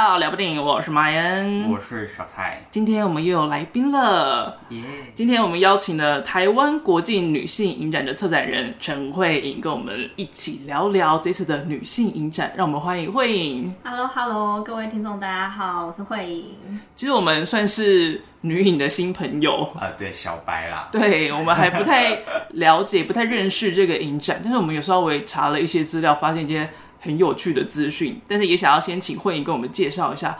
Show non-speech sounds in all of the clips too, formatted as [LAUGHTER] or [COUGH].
到聊部电影，我是马恩，我是小蔡。今天我们又有来宾了，耶！今天我们邀请了台湾国际女性影展的策展人陈慧颖，跟我们一起聊聊这次的女性影展。让我们欢迎慧颖。Hello，Hello，各位听众，大家好，我是慧颖。其实我们算是女影的新朋友啊，对，小白啦。对，我们还不太了解、不太认识这个影展，但是我们有稍微查了一些资料，发现一些。很有趣的资讯，但是也想要先请慧颖跟我们介绍一下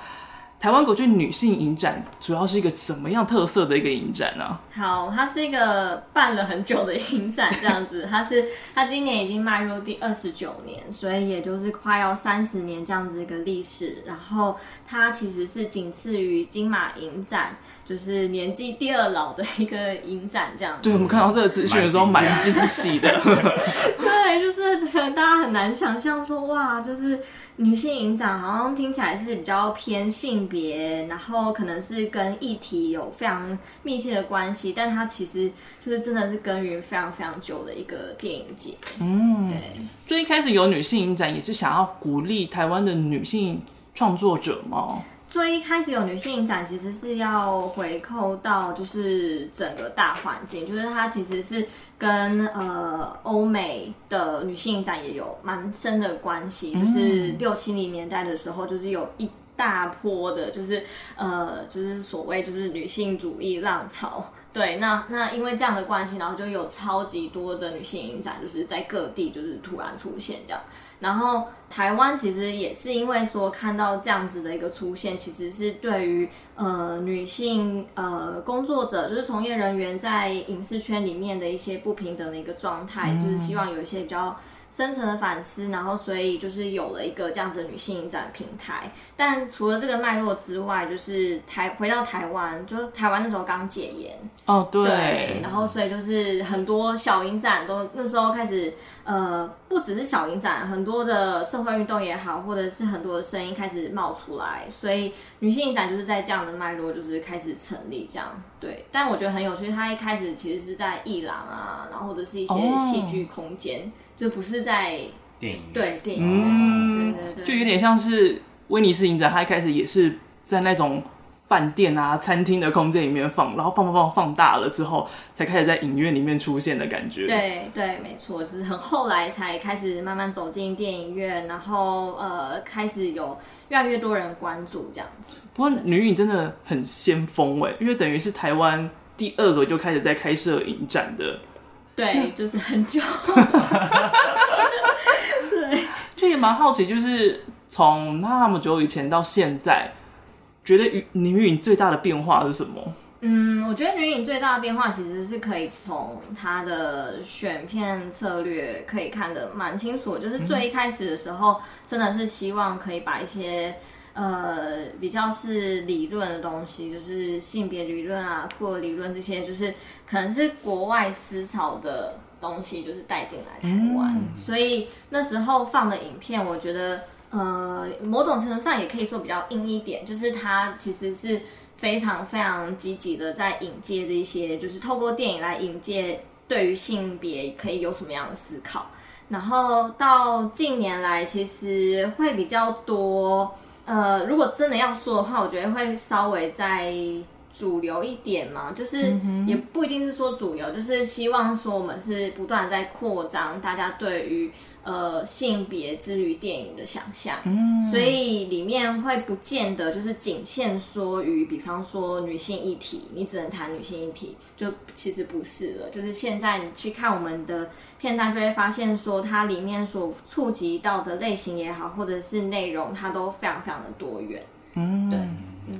台湾国际女性影展，主要是一个怎么样特色的一个影展呢？好，它是一个办了很久的影展，这样子，[LAUGHS] 它是它今年已经迈入第二十九年，所以也就是快要三十年这样子一个历史。然后它其实是仅次于金马影展，就是年纪第二老的一个影展，这样子。对，我们看到这个资讯的时候蛮惊喜的。[LAUGHS] [LAUGHS] 对，就是大家很难想象说，哇，就是女性影展好像听起来是比较偏性别，然后可能是跟议题有非常密切的关系，但它其实就是真的是耕耘非常非常久的一个电影节。嗯，对。最一开始有女性影展，也是想要鼓励台湾的女性创作者吗？最一开始有女性影展，其实是要回扣到就是整个大环境，就是它其实是跟呃欧美的女性影展也有蛮深的关系，就是六七零年代的时候，就是有一大波的，就是呃就是所谓就是女性主义浪潮。对，那那因为这样的关系，然后就有超级多的女性影展，就是在各地就是突然出现这样。然后台湾其实也是因为说看到这样子的一个出现，其实是对于呃女性呃工作者，就是从业人员在影视圈里面的一些不平等的一个状态，就是希望有一些比较。深层的反思，然后所以就是有了一个这样子的女性影展平台。但除了这个脉络之外，就是台回到台湾，就台湾那时候刚解严哦，对，对，然后所以就是很多小影展都那时候开始，呃，不只是小影展，很多的社会运动也好，或者是很多的声音开始冒出来，所以女性影展就是在这样的脉络就是开始成立这样。对，但我觉得很有趣，它一开始其实是在艺廊啊，然后或者是一些戏剧空间。哦就不是在电影对电影院，嗯，对对对，就有点像是威尼斯影展，它一开始也是在那种饭店啊、餐厅的空间里面放，然后放放放放大了之后，才开始在影院里面出现的感觉。对对，没错，只是很后来才开始慢慢走进电影院，然后呃，开始有越来越多人关注这样子。不过女影真的很先锋哎，因为等于是台湾第二个就开始在开设影展的。对，就是很久。[LAUGHS] 对，就也蛮好奇，就是从那么久以前到现在，觉得女影最大的变化是什么？嗯，我觉得女影最大的变化其实是可以从她的选片策略可以看得蛮清楚，就是最一开始的时候，真的是希望可以把一些。呃，比较是理论的东西，就是性别理论啊，酷儿理论这些，就是可能是国外思潮的东西，就是带进来台湾。嗯。所以那时候放的影片，我觉得，呃，某种程度上也可以说比较硬一点，就是它其实是非常非常积极的在引介这些，就是透过电影来引介对于性别可以有什么样的思考。然后到近年来，其实会比较多。呃，如果真的要说的话，我觉得会稍微再主流一点嘛，就是也不一定是说主流，就是希望说我们是不断在扩张大家对于。呃，性别之于电影的想象，嗯，所以里面会不见得就是仅限说于，比方说女性议题，你只能谈女性议题，就其实不是了。就是现在你去看我们的片单，就会发现说它里面所触及到的类型也好，或者是内容，它都非常非常的多元。嗯，对。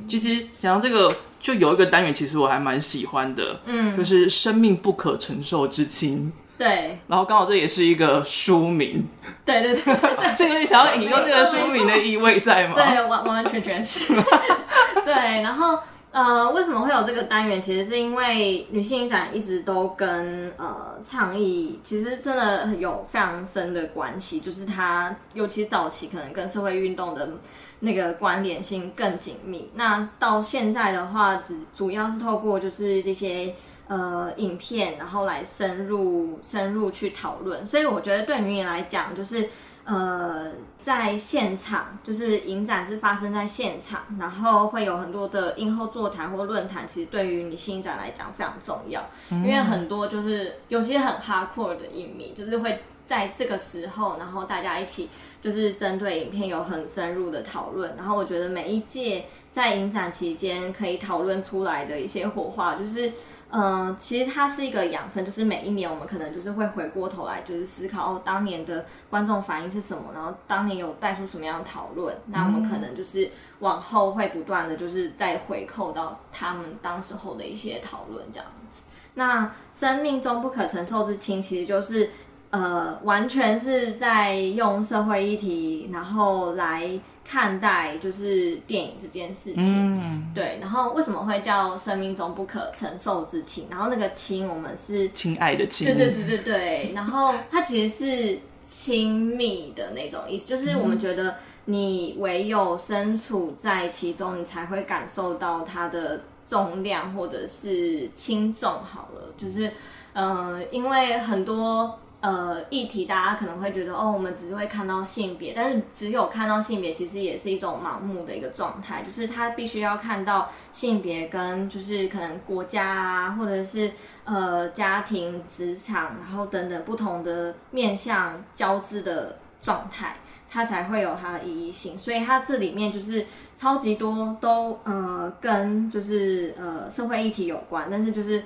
其实讲到这个，就有一个单元，其实我还蛮喜欢的，嗯，就是生命不可承受之轻。对，然后刚好这也是一个书名，对对对，[LAUGHS] 这个你想要引用这个书名的意味在吗？对，完完全全是。[LAUGHS] 对，然后呃，为什么会有这个单元？其实是因为女性影展一直都跟呃倡议，其实真的有非常深的关系，就是它尤其早期可能跟社会运动的那个关联性更紧密。那到现在的话，只主要是透过就是这些。呃影片，然后来深入深入去讨论。所以我觉得对女影来讲，就是呃在现场，就是影展是发生在现场，然后会有很多的映后座谈或论坛，其实对于你新影展来讲非常重要，因为很多就是有些很 hardcore 的影迷，就是会。在这个时候，然后大家一起就是针对影片有很深入的讨论。然后我觉得每一届在影展期间可以讨论出来的一些火花，就是嗯、其实它是一个养分。就是每一年我们可能就是会回过头来，就是思考哦，当年的观众反应是什么，然后当年有带出什么样的讨论。那我们可能就是往后会不断的就是再回扣到他们当时候的一些讨论这样子。那生命中不可承受之轻，其实就是。呃，完全是在用社会议题，然后来看待就是电影这件事情。嗯，对。然后为什么会叫生命中不可承受之轻？然后那个轻，我们是亲爱的亲。对对对对对。[LAUGHS] 然后它其实是亲密的那种意思，就是我们觉得你唯有身处在其中，你才会感受到它的重量或者是轻重。好了，就是嗯、呃，因为很多。呃，议题大家可能会觉得哦，我们只是会看到性别，但是只有看到性别，其实也是一种盲目的一个状态，就是他必须要看到性别跟就是可能国家啊，或者是呃家庭、职场，然后等等不同的面向交织的状态，它才会有它的意义性。所以它这里面就是超级多都呃跟就是呃社会议题有关，但是就是。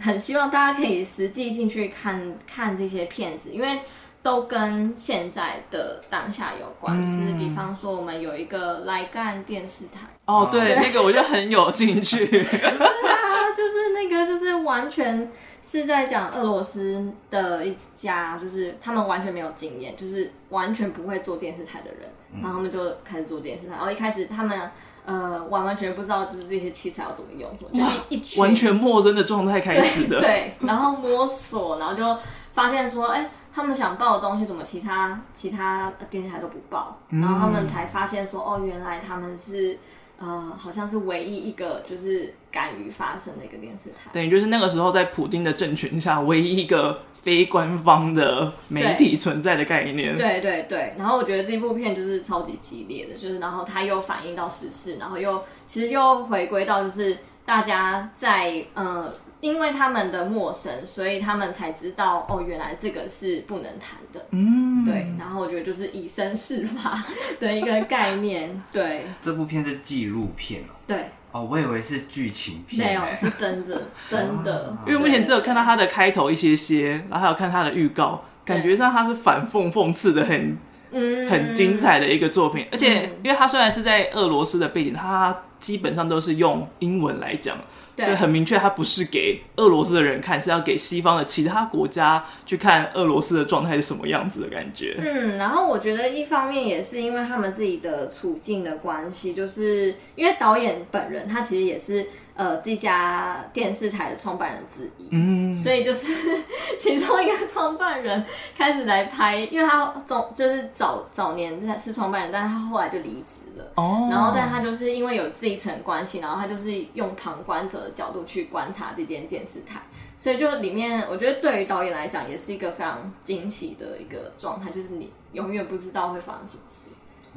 很希望大家可以实际进去看看这些片子，因为都跟现在的当下有关。嗯、就是比方说，我们有一个来干电视台哦，对，对那个我就很有兴趣。[LAUGHS] 对啊，就是那个，就是完全是在讲俄罗斯的一家，就是他们完全没有经验，就是完全不会做电视台的人，然后他们就开始做电视台。然后一开始他们。呃，完完全不知道就是这些器材要怎么用，什么就一群完全陌生的状态开始的，对，[LAUGHS] 对，然后摸索，然后就发现说，哎、欸，他们想报的东西，怎么其他其他电视台都不报，然后他们才发现说，哦，原来他们是呃，好像是唯一一个就是敢于发声的一个电视台，等于就是那个时候在普丁的政权下唯一一个。非官方的媒体存在的概念，对对对。然后我觉得这部片就是超级激烈的，就是然后它又反映到时事，然后又其实又回归到就是大家在呃，因为他们的陌生，所以他们才知道哦，原来这个是不能谈的。嗯，对。然后我觉得就是以身试法的一个概念。对，这部片是纪录片哦。对。哦，我以为是剧情片，没有，是真的，[LAUGHS] 真的。因为目前只有看到它的开头一些些，然后还有看它的预告，感觉上它是反讽讽刺的很，嗯，很精彩的一个作品。而且，因为它虽然是在俄罗斯的背景，它基本上都是用英文来讲。就很明确，它不是给俄罗斯的人看，是要给西方的其他国家去看俄罗斯的状态是什么样子的感觉。嗯，然后我觉得一方面也是因为他们自己的处境的关系，就是因为导演本人他其实也是。呃，这家电视台的创办人之一，嗯，所以就是 [LAUGHS] 其中一个创办人开始来拍，因为他总就是早早年他是创办人，但是他后来就离职了，哦，然后但他就是因为有这一层关系，然后他就是用旁观者的角度去观察这间电视台，所以就里面我觉得对于导演来讲也是一个非常惊喜的一个状态，就是你永远不知道会发生什么事，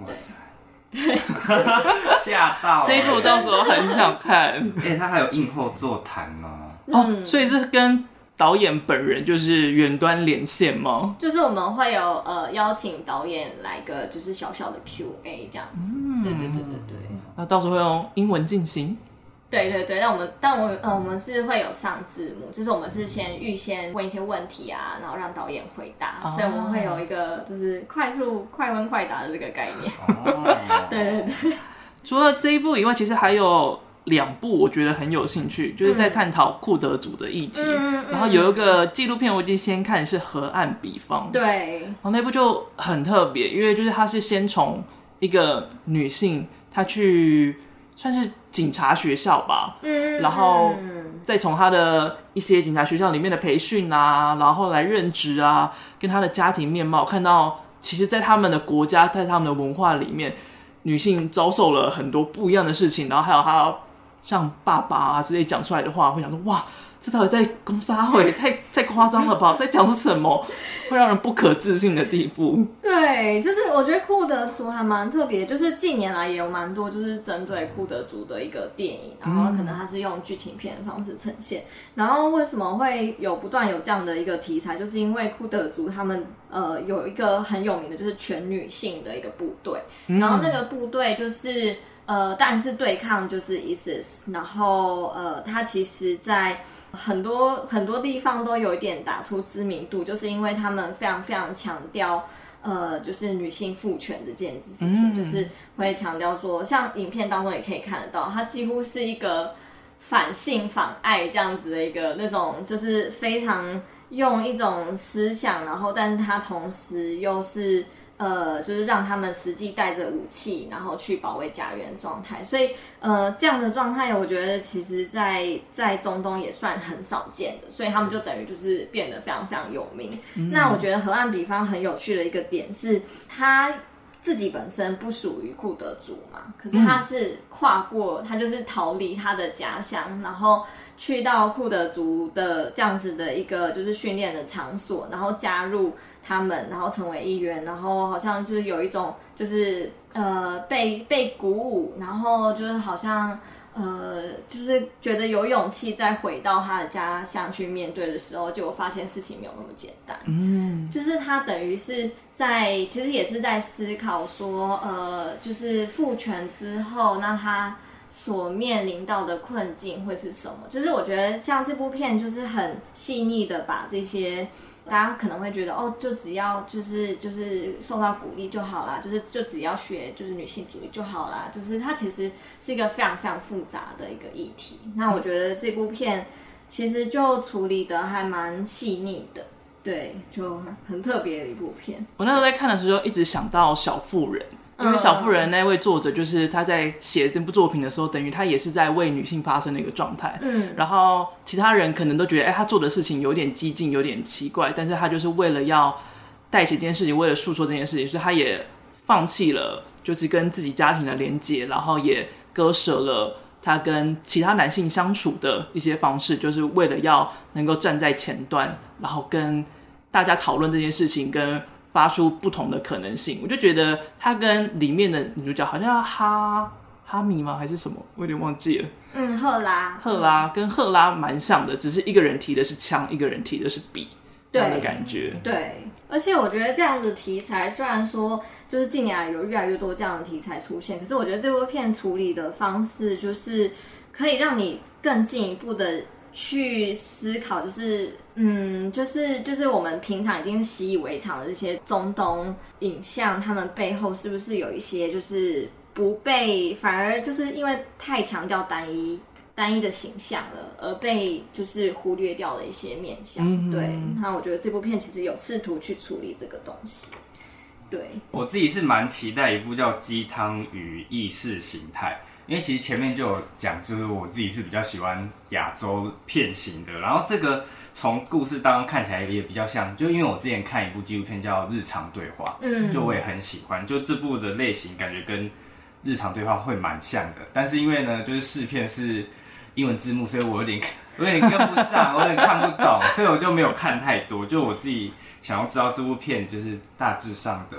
对。对，[LAUGHS] 吓到了！这一部我到时候很想看。[LAUGHS] 哎、欸，他还有映后座谈吗？哦，所以是跟导演本人就是远端连线吗？就是我们会有呃邀请导演来个就是小小的 Q&A 这样子。嗯，对对对对对。那到时候会用英文进行。对对对，但我们但我们呃我们是会有上字幕，就是我们是先预先问一些问题啊，然后让导演回答，哦、所以我们会有一个就是快速快问快答的这个概念。哦、[LAUGHS] 对对对。除了这一部以外，其实还有两部我觉得很有兴趣，就是在探讨库德族的议题。嗯、然后有一个纪录片我已经先看是《河岸彼方》，对，然后那部就很特别，因为就是它是先从一个女性她去。算是警察学校吧，嗯，然后再从他的一些警察学校里面的培训啊，然后来任职啊，跟他的家庭面貌，看到其实，在他们的国家，在他们的文化里面，女性遭受了很多不一样的事情，然后还有他像爸爸啊之类讲出来的话，会想说哇。这到底在攻杀会太太夸张了吧？[LAUGHS] 在讲什么，会让人不可置信的地步。对，就是我觉得库德族还蛮特别，就是近年来也有蛮多就是针对库德族的一个电影，然后可能它是用剧情片的方式呈现。然后为什么会有不断有这样的一个题材？就是因为库德族他们呃有一个很有名的，就是全女性的一个部队，然后那个部队就是呃，但是对抗就是 ISIS，然后呃，它其实在。很多很多地方都有一点打出知名度，就是因为他们非常非常强调，呃，就是女性父权这件事情，嗯、就是会强调说，像影片当中也可以看得到，它几乎是一个反性反爱这样子的一个那种，就是非常用一种思想，然后但是它同时又是。呃，就是让他们实际带着武器，然后去保卫家园状态。所以，呃，这样的状态，我觉得其实在在中东也算很少见的。所以他们就等于就是变得非常非常有名。嗯、那我觉得河岸比方很有趣的一个点是，他自己本身不属于库德族嘛，可是他是跨过，他就是逃离他的家乡，然后去到库德族的这样子的一个就是训练的场所，然后加入。他们，然后成为一员，然后好像就是有一种，就是呃被被鼓舞，然后就是好像呃就是觉得有勇气再回到他的家乡去面对的时候，就发现事情没有那么简单。嗯，就是他等于是在其实也是在思考说，呃，就是父权之后，那他所面临到的困境会是什么？就是我觉得像这部片，就是很细腻的把这些。大家可能会觉得哦，就只要就是就是受到鼓励就好啦，就是就只要学就是女性主义就好啦，就是它其实是一个非常非常复杂的一个议题。那我觉得这部片其实就处理的还蛮细腻的，对，就很特别的一部片。我那时候在看的时候，一直想到小妇人。因为小妇人那位作者，就是他在写这部作品的时候，等于他也是在为女性发声的一个状态。嗯，然后其他人可能都觉得，哎，他做的事情有点激进，有点奇怪，但是他就是为了要带起这件事情，为了诉说这件事情，所以他也放弃了就是跟自己家庭的连接，然后也割舍了他跟其他男性相处的一些方式，就是为了要能够站在前端，然后跟大家讨论这件事情，跟。发出不同的可能性，我就觉得他跟里面的女主角好像叫哈哈米吗？还是什么？我有点忘记了。嗯，赫拉，赫拉跟赫拉蛮像的，只是一个人提的是枪，一个人提的是笔，这样的感觉。对，而且我觉得这样子题材，虽然说就是近年来有越来越多这样的题材出现，可是我觉得这部片处理的方式，就是可以让你更进一步的。去思考，就是，嗯，就是，就是我们平常已经习以为常的这些中东影像，他们背后是不是有一些，就是不被，反而就是因为太强调单一、单一的形象了，而被就是忽略掉了一些面向。嗯、对，那我觉得这部片其实有试图去处理这个东西。对，我自己是蛮期待一部叫《鸡汤与意识形态》。因为其实前面就有讲，就是我自己是比较喜欢亚洲片型的，然后这个从故事当中看起来也比较像，就因为我之前看一部纪录片叫《日常对话》，嗯，就我也很喜欢，就这部的类型感觉跟日常对话会蛮像的，但是因为呢，就是试片是英文字幕，所以我有点 [LAUGHS] 有点跟不上，我有点看不懂，所以我就没有看太多，就我自己想要知道这部片就是大致上的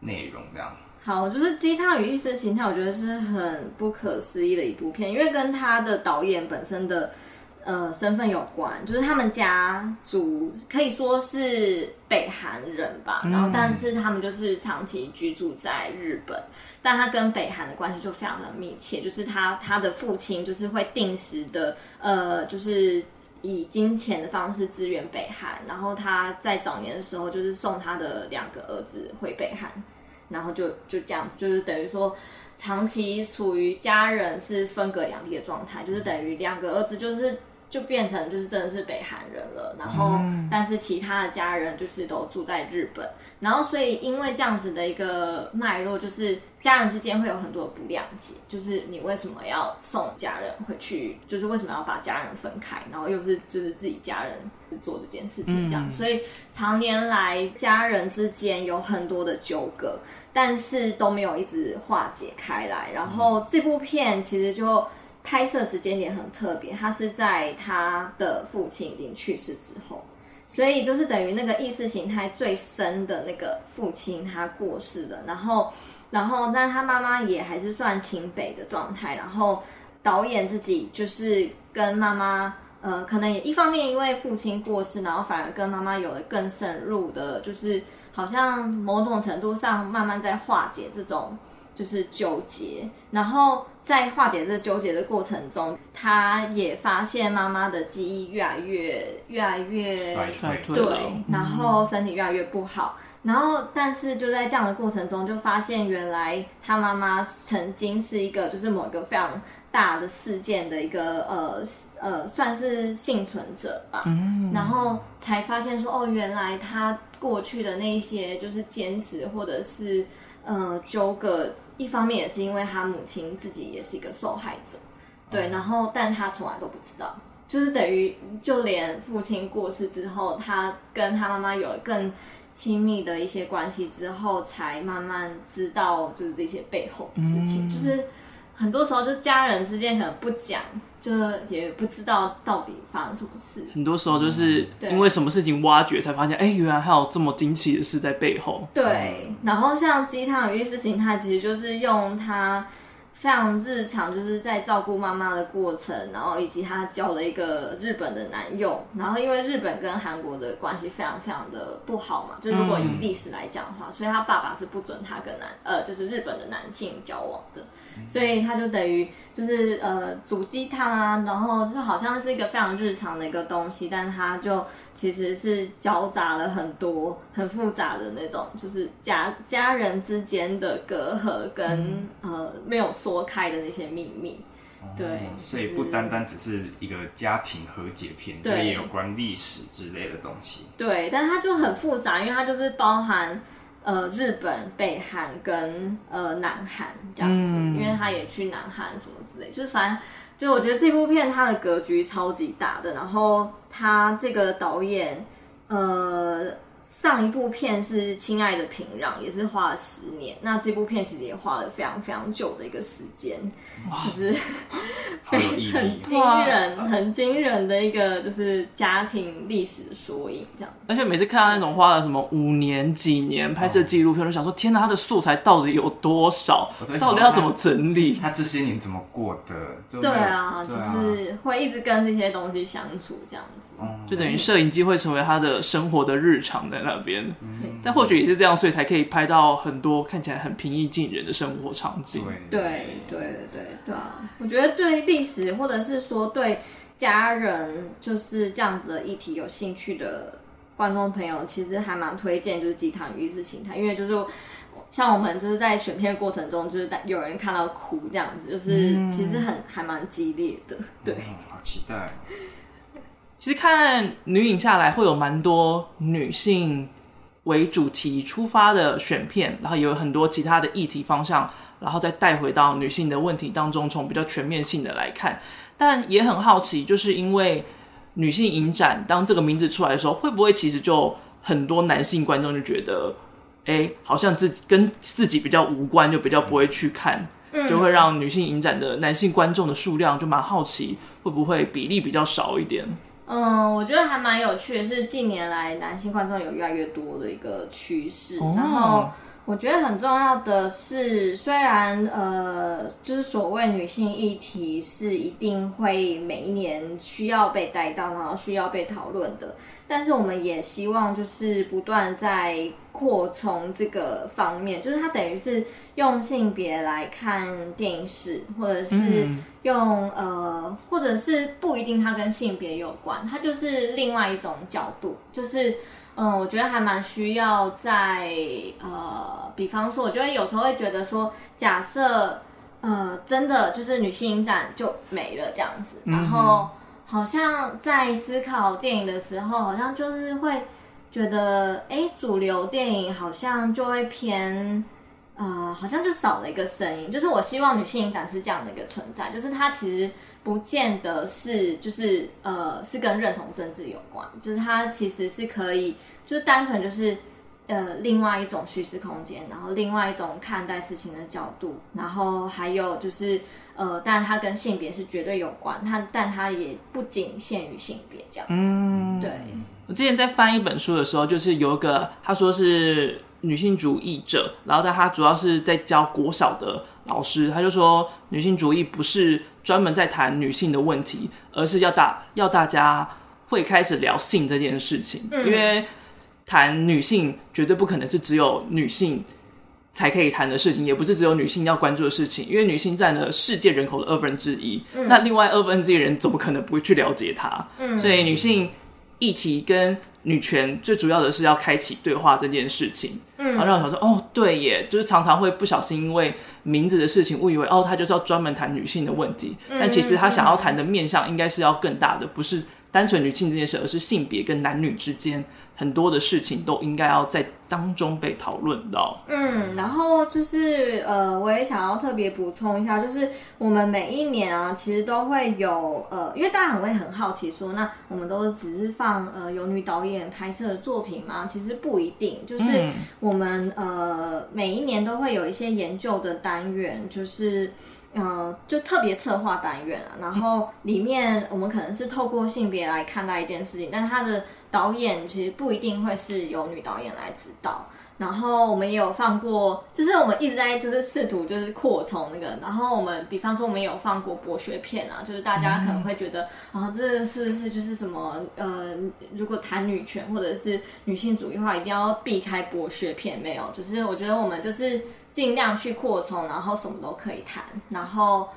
内容这样。好，就是《鸡汤与意识形态》，我觉得是很不可思议的一部片，因为跟他的导演本身的呃身份有关，就是他们家族可以说是北韩人吧，然后但是他们就是长期居住在日本，但他跟北韩的关系就非常的密切，就是他他的父亲就是会定时的呃，就是以金钱的方式支援北韩，然后他在早年的时候就是送他的两个儿子回北韩。然后就就这样子，就是等于说，长期处于家人是分隔两地的状态，就是等于两个儿子就是。就变成就是真的是北韩人了，然后但是其他的家人就是都住在日本，然后所以因为这样子的一个脉络，就是家人之间会有很多的不谅解，就是你为什么要送家人回去，就是为什么要把家人分开，然后又是就是自己家人做这件事情这样，所以常年来家人之间有很多的纠葛，但是都没有一直化解开来，然后这部片其实就。拍摄时间点很特别，他是在他的父亲已经去世之后，所以就是等于那个意识形态最深的那个父亲他过世了，然后然后但他妈妈也还是算清北的状态，然后导演自己就是跟妈妈。呃，可能也一方面因为父亲过世，然后反而跟妈妈有了更深入的，就是好像某种程度上慢慢在化解这种就是纠结，然后在化解这纠结的过程中，他也发现妈妈的记忆越来越越来越衰退，对，然后身体越来越不好，然后但是就在这样的过程中，就发现原来他妈妈曾经是一个就是某一个非常。大的事件的一个呃呃，算是幸存者吧，嗯，然后才发现说，哦，原来他过去的那一些就是坚持或者是呃纠葛，一方面也是因为他母亲自己也是一个受害者，对，然后但他从来都不知道，就是等于就连父亲过世之后，他跟他妈妈有了更亲密的一些关系之后，才慢慢知道就是这些背后的事情，嗯，就是。很多时候，就家人之间可能不讲，就也不知道到底发生什么事。很多时候就是因为什么事情挖掘，才发现，哎、欸，原来还有这么惊奇的事在背后。对，然后像鸡汤有意思情，它，其实就是用它。非常日常，就是在照顾妈妈的过程，然后以及她交了一个日本的男友，然后因为日本跟韩国的关系非常非常的不好嘛，就如果以历史来讲的话，所以他爸爸是不准他跟男呃就是日本的男性交往的，所以他就等于就是呃煮鸡汤啊，然后就好像是一个非常日常的一个东西，但他就其实是交杂了很多很复杂的那种，就是家家人之间的隔阂跟呃没有说。拨开的那些秘密，对，嗯，所以不单单只是一个家庭和解片，对，也有关历史之类的东西。对，但它就很复杂，因为它就是包含呃日本、北韩跟呃南韩这样子，嗯，因为他也去南韩什么之类，就是反正就我觉得这部片它的格局超级大的，然后他这个导演呃。上一部片是《亲爱的平壤》，也是花了十年。那这部片其实也花了非常非常久的一个时间，就是 [LAUGHS] 很惊人、很惊人的一个就是家庭历史的缩影，这样。而且每次看到那种花了什么五年、几年拍摄纪录片，我就想说：天哪，他的素材到底有多少？到底要怎么整理？他这些年怎么过的？对啊，就是会一直跟这些东西相处，这样子，就等于摄影机会成为他的生活的日常。在那边，嗯，但或许也是这样，所以才可以拍到很多看起来很平易近人的生活场景。对，对，对，对，对啊！我觉得对历史，或者是说对家人，就是这样子的议题有兴趣的观众朋友，其实还蛮推荐，就是《鸡汤与意识形态》，因为就是像我们就是在选片过程中，就是有人看到哭这样子，就是其实很还蛮激烈的。对，嗯，好期待。其实看女影下来，会有蛮多女性为主题出发的选片，然后也有很多其他的议题方向，然后再带回到女性的问题当中，从比较全面性的来看。但也很好奇，就是因为女性影展当这个名字出来的时候，会不会其实就很多男性观众就觉得，哎，好像自己跟自己比较无关，就比较不会去看，就会让女性影展的男性观众的数量就蛮好奇，会不会比例比较少一点？嗯，我觉得还蛮有趣的，是近年来男性观众有越来越多的一个趋势。Oh. 然后我觉得很重要的是，虽然呃，就是所谓女性议题是一定会每一年需要被带到，然后需要被讨论的，但是我们也希望就是不断在。扩充这个方面，就是它等于是用性别来看电影史，或者是用、嗯、呃，或者是不一定它跟性别有关，它就是另外一种角度。就是嗯、呃，我觉得还蛮需要在呃，比方说，我觉得有时候会觉得说，假设呃，真的就是女性影展就没了这样子，然后好像在思考电影的时候，好像就是会。觉得哎，主流电影好像就会偏，呃，好像就少了一个声音。就是我希望女性影展是这样的一个存在，就是它其实不见得是，就是呃，是跟认同政治有关，就是它其实是可以，就是单纯就是呃，另外一种叙事空间，然后另外一种看待事情的角度，然后还有就是，呃，但它跟性别是绝对有关，它但它也不仅限于性别这样子。嗯，对。我之前在翻一本书的时候，就是有一个他说是女性主义者，然后但他主要是在教国小的老师，他就说女性主义不是专门在谈女性的问题，而是要大要大家会开始聊性这件事情，嗯、因为。谈女性绝对不可能是只有女性才可以谈的事情，也不是只有女性要关注的事情，因为女性占了世界人口的二分之一。嗯、那另外二分之一人怎么可能不会去了解她？嗯，所以女性议题跟女权最主要的是要开启对话这件事情。嗯，然后让我想说，哦，对耶，就是常常会不小心因为名字的事情误以为哦，他就是要专门谈女性的问题，嗯、但其实他想要谈的面向应该是要更大的，不是单纯女性这件事，而是性别跟男女之间。很多的事情都应该要在当中被讨论到。嗯，然后就是呃，我也想要特别补充一下，就是我们每一年啊，其实都会有呃，因为大家很会很好奇说，那我们都只是放呃有女导演拍摄的作品吗？其实不一定，就是我们呃每一年都会有一些研究的单元，就是。呃，就特别策划单元啊，然后里面我们可能是透过性别来看待一件事情，但是他的导演其实不一定会是由女导演来指导。然后我们也有放过，就是我们一直在就是试图就是扩充那个，然后我们比方说我们也有放过剥削片啊，就是大家可能会觉得啊，这是不是就是什么呃，如果谈女权或者是女性主义的话，一定要避开剥削片？没有，就是我觉得我们就是。尽量去扩充，然后什么都可以谈。然后，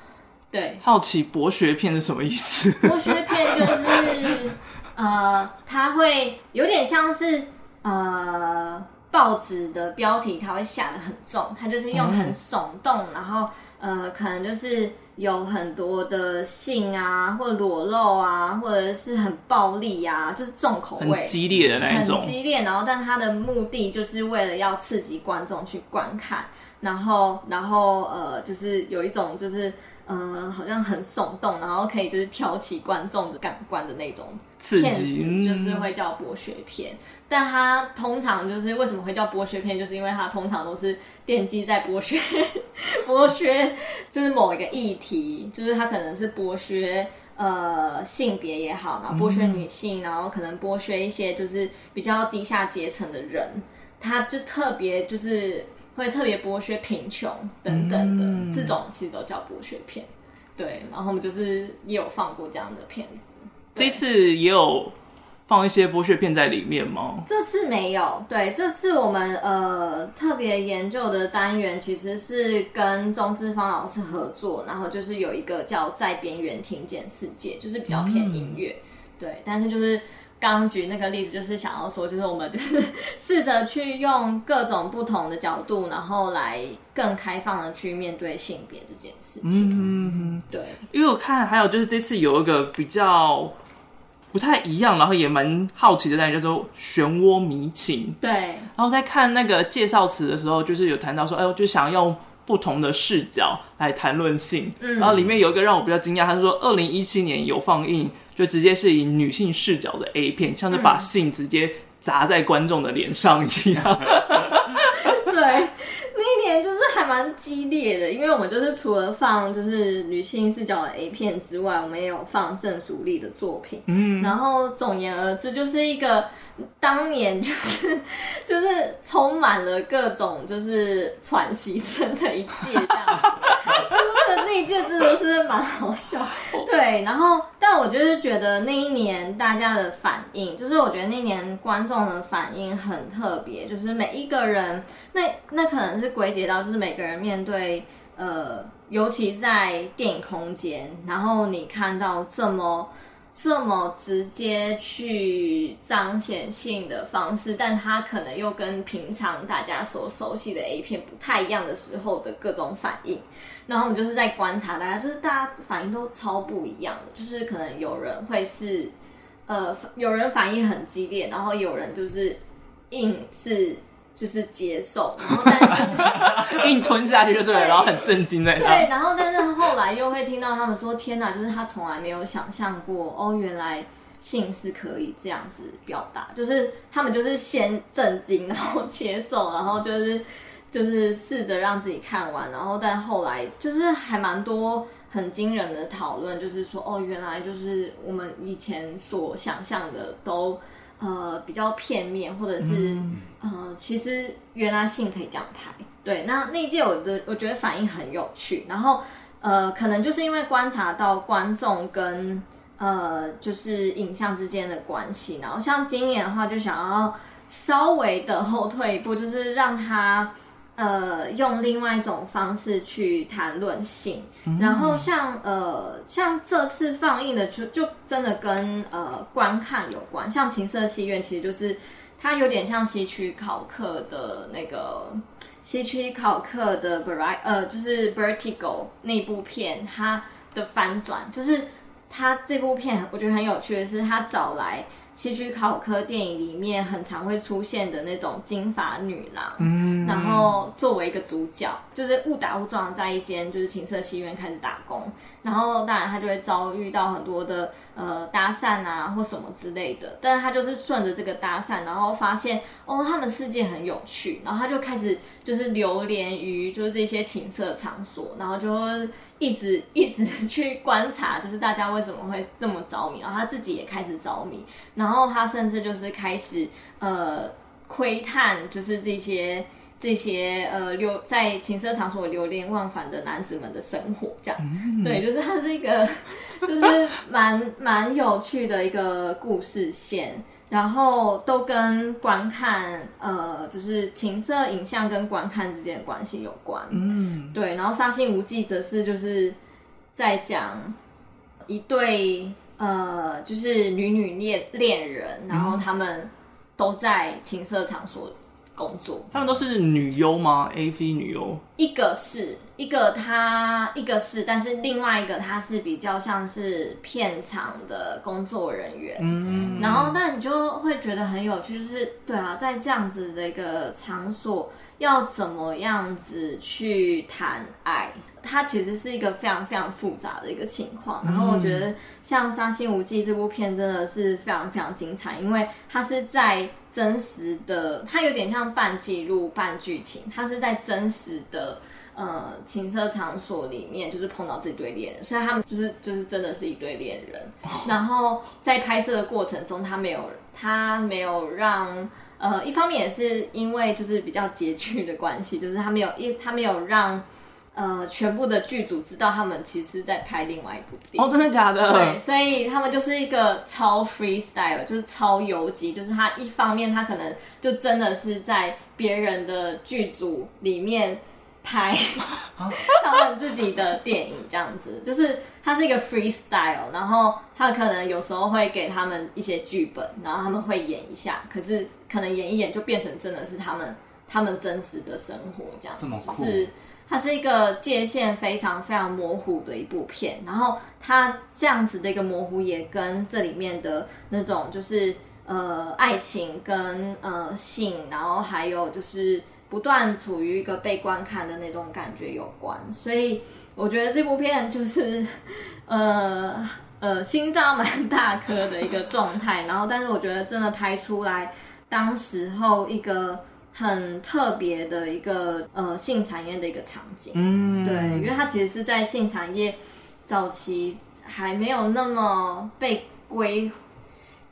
对，好奇博学片是什么意思？博学片就是，呃，[LAUGHS] 它会有点像是呃报纸的标题，它会下得很重，它就是用很耸动，嗯、然后呃，可能就是有很多的性啊，或裸露啊，或者是很暴力啊，就是重口味、很激烈的那一种，很激烈。然后，但它的目的就是为了要刺激观众去观看。然后，然后，呃，就是有一种，就是，呃，好像很耸动，然后可以就是挑起观众的感官的那种刺激，就是会叫剥削片。嗯、但它通常就是为什么会叫剥削片，就是因为它通常都是奠基在剥削，[LAUGHS] 剥削就是某一个议题，就是他可能是剥削呃性别也好，然后剥削女性，嗯、然后可能剥削一些就是比较低下阶层的人，他就特别就是。会特别剥削贫穷等等的、嗯、这种，其实都叫剥削片。对，然后我们就是也有放过这样的片子。这次也有放一些剥削片在里面吗？这次没有。对，这次我们呃特别研究的单元其实是跟钟思芳老师合作，然后就是有一个叫《在边缘听见世界》，就是比较偏音乐。嗯、对，但是就是。刚举那个例子，就是想要说，就是我们就是试着去用各种不同的角度，然后来更开放的去面对性别这件事情。嗯，对。因为我看还有就是这次有一个比较不太一样，然后也蛮好奇的单元，叫做漩涡迷情。对。然后在看那个介绍词的时候，就是有谈到说，哎，我就想用不同的视角来谈论性。嗯。然后里面有一个让我比较惊讶，他说二零一七年有放映。就直接是以女性视角的 A 片，像是把性直接砸在观众的脸上一样。[LAUGHS] 对，那一年就是还蛮激烈的，因为我们就是除了放就是女性视角的 A 片之外，我们也有放郑淑丽的作品。嗯，然后总言而之，就是一个当年就是 [LAUGHS] 就是充满了各种就是喘息声的一届这样。[LAUGHS] 那一届真的是蛮好笑，对。然后，但我就是觉得那一年大家的反应，就是我觉得那年观众的反应很特别，就是每一个人，那那可能是归结到就是每每个人面对，呃，尤其在电影空间，然后你看到这么。这么直接去彰显性的方式，但它可能又跟平常大家所熟悉的 A 片不太一样的时候的各种反应，然后我们就是在观察大家，就是大家反应都超不一样的，就是可能有人会是，呃，有人反应很激烈，然后有人就是硬是。就是接受，然后但是 [LAUGHS] 硬吞下去就对了，对，然后很震惊在。对，然后但是后来又会听到他们说：“天哪！”就是他从来没有想象过哦，原来性是可以这样子表达，就是他们就是先震惊，然后接受，然后就是就是试着让自己看完，然后但后来就是还蛮多很惊人的讨论，就是说哦，原来就是我们以前所想象的都呃比较片面，或者是、嗯、呃其实原来性可以这样拍。对，那那一届我的我觉得反应很有趣，然后呃可能就是因为观察到观众跟。呃，就是影像之间的关系，然后像今年的话，就想要稍微的后退一步，就是让他呃用另外一种方式去谈论性，嗯、然后像呃像这次放映的就就真的跟呃观看有关，像情色戏院其实就是它有点像西区考克的那个西区考克的 Bright 呃就是 Vertigo 那部片，它的翻转就是。它这部片我觉得很有趣的是，它找来希区考科电影里面很常会出现的那种金发女郎，嗯，然后作为一个主角，就是误打误撞在一间就是情色戏院开始打工，然后当然她就会遭遇到很多的。呃，搭讪啊，或什么之类的，但是她就是顺着这个搭讪，然后发现哦，他们世界很有趣，然后她就开始就是流连于就是这些情色场所，然后就一直一直去观察，就是大家为什么会那么着迷，然后她自己也开始着迷，然后他甚至就是开始呃窥探，就是这些。这些呃流在情色场所流连忘返的男子们的生活，这样，嗯、对，就是它是一个，[LAUGHS] 就是蛮蛮有趣的一个故事线，然后都跟观看呃，就是情色影像跟观看之间的关系有关，嗯，对，然后杀心无忌则是就是在讲一对呃，就是女女恋恋人，然后他们都在情色场所。工作，他们都是女优吗？AV 女优，一个是一个他，一个是，但是另外一个他是比较像是片场的工作人员。嗯，然后那你就会觉得很有趣，就是对啊，在这样子的一个场所，要怎么样子去谈爱？它其实是一个非常非常复杂的一个情况。然后我觉得像《杀心无忌》这部片真的是非常非常精彩，因为它是在。真实的，它有点像半记录半剧情，它是在真实的呃情色场所里面，就是碰到这对恋人，所以他们就是就是真的是一对恋人。然后在拍摄的过程中，他没有他没有让呃一方面也是因为就是比较拮据的关系，就是他没有一他没有让。呃，全部的剧组知道他们其实在拍另外一部电影。哦，真的假的？对，所以他们就是一个超 freestyle，就是超游击，就是他一方面他可能就真的是在别人的剧组里面拍 [LAUGHS] 他们自己的电影，这样子，就是他是一个 freestyle，然后他可能有时候会给他们一些剧本，然后他们会演一下，可是可能演一演就变成真的是他们他们真实的生活这样子，这么酷。就是它是一个界限非常非常模糊的一部片，然后它这样子的一个模糊也跟这里面的那种就是呃爱情跟呃性，然后还有就是不断处于一个被观看的那种感觉有关，所以我觉得这部片就是 [LAUGHS] 呃呃心脏蛮大颗的一个状态，然后但是我觉得真的拍出来当时候一个。很特别的一个呃性产业的一个场景，嗯，对，因为它其实是在性产业早期还没有那么被规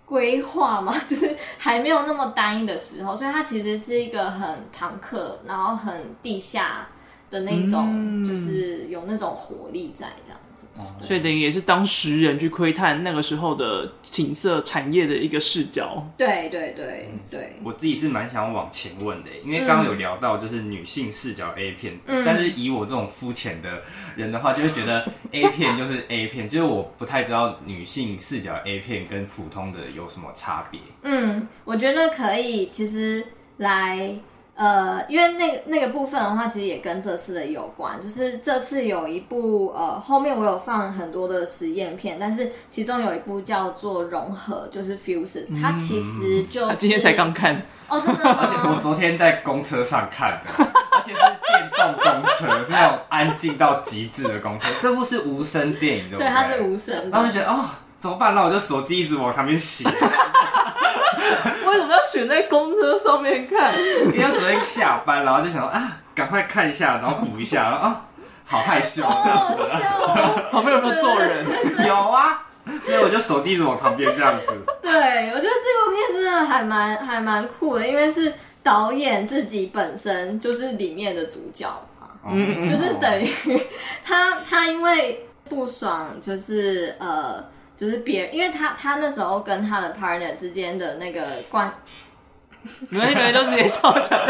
规划嘛，[LAUGHS] 就是还没有那么单一的时候，所以它其实是一个很朋克，然后很地下。的那种，就是有那种活力在这样子，嗯、所以等于也是当时人去窥探那个时候的情色产业的一个视角。对对对对，我自己是蛮想往前问的，因为刚刚有聊到就是女性视角 A 片，嗯、但是以我这种肤浅的人的话，就会觉得 [LAUGHS] A 片就是 A 片，就是我不太知道女性视角 A 片跟普通的有什么差别。嗯，我觉得可以，其实来。呃，因为那个那个部分的话，其实也跟这次的有关。就是这次有一部呃，后面我有放很多的实验片，但是其中有一部叫做《融合》，就是 Fuses，它其实就是、嗯、今天才刚看哦，真的吗？而且我昨天在公车上看的，而且是电动公车，是那种安静到极致的公车。这部是无声电影，对不对？对，它是无声。然后就觉得哦。怎么办？那我就手机一直往旁边斜。为什么要选在公车上面看？[LAUGHS] 因为昨天下班，然后就想说啊，赶快看一下，然后补一下，然后啊，好害羞。好好笑哦！[LAUGHS] 旁边有没有坐人？有啊，所以我就手机一直往旁边这样子。对，我觉得这部片真的还蛮还蛮酷的，因为是导演自己本身就是里面的主角嘛，嗯，就是等于 [LAUGHS] 他他因为不爽，就是呃。就是别，因为他他那时候跟他的 partner 之间的那个关，你们你们都直接笑场。[LAUGHS]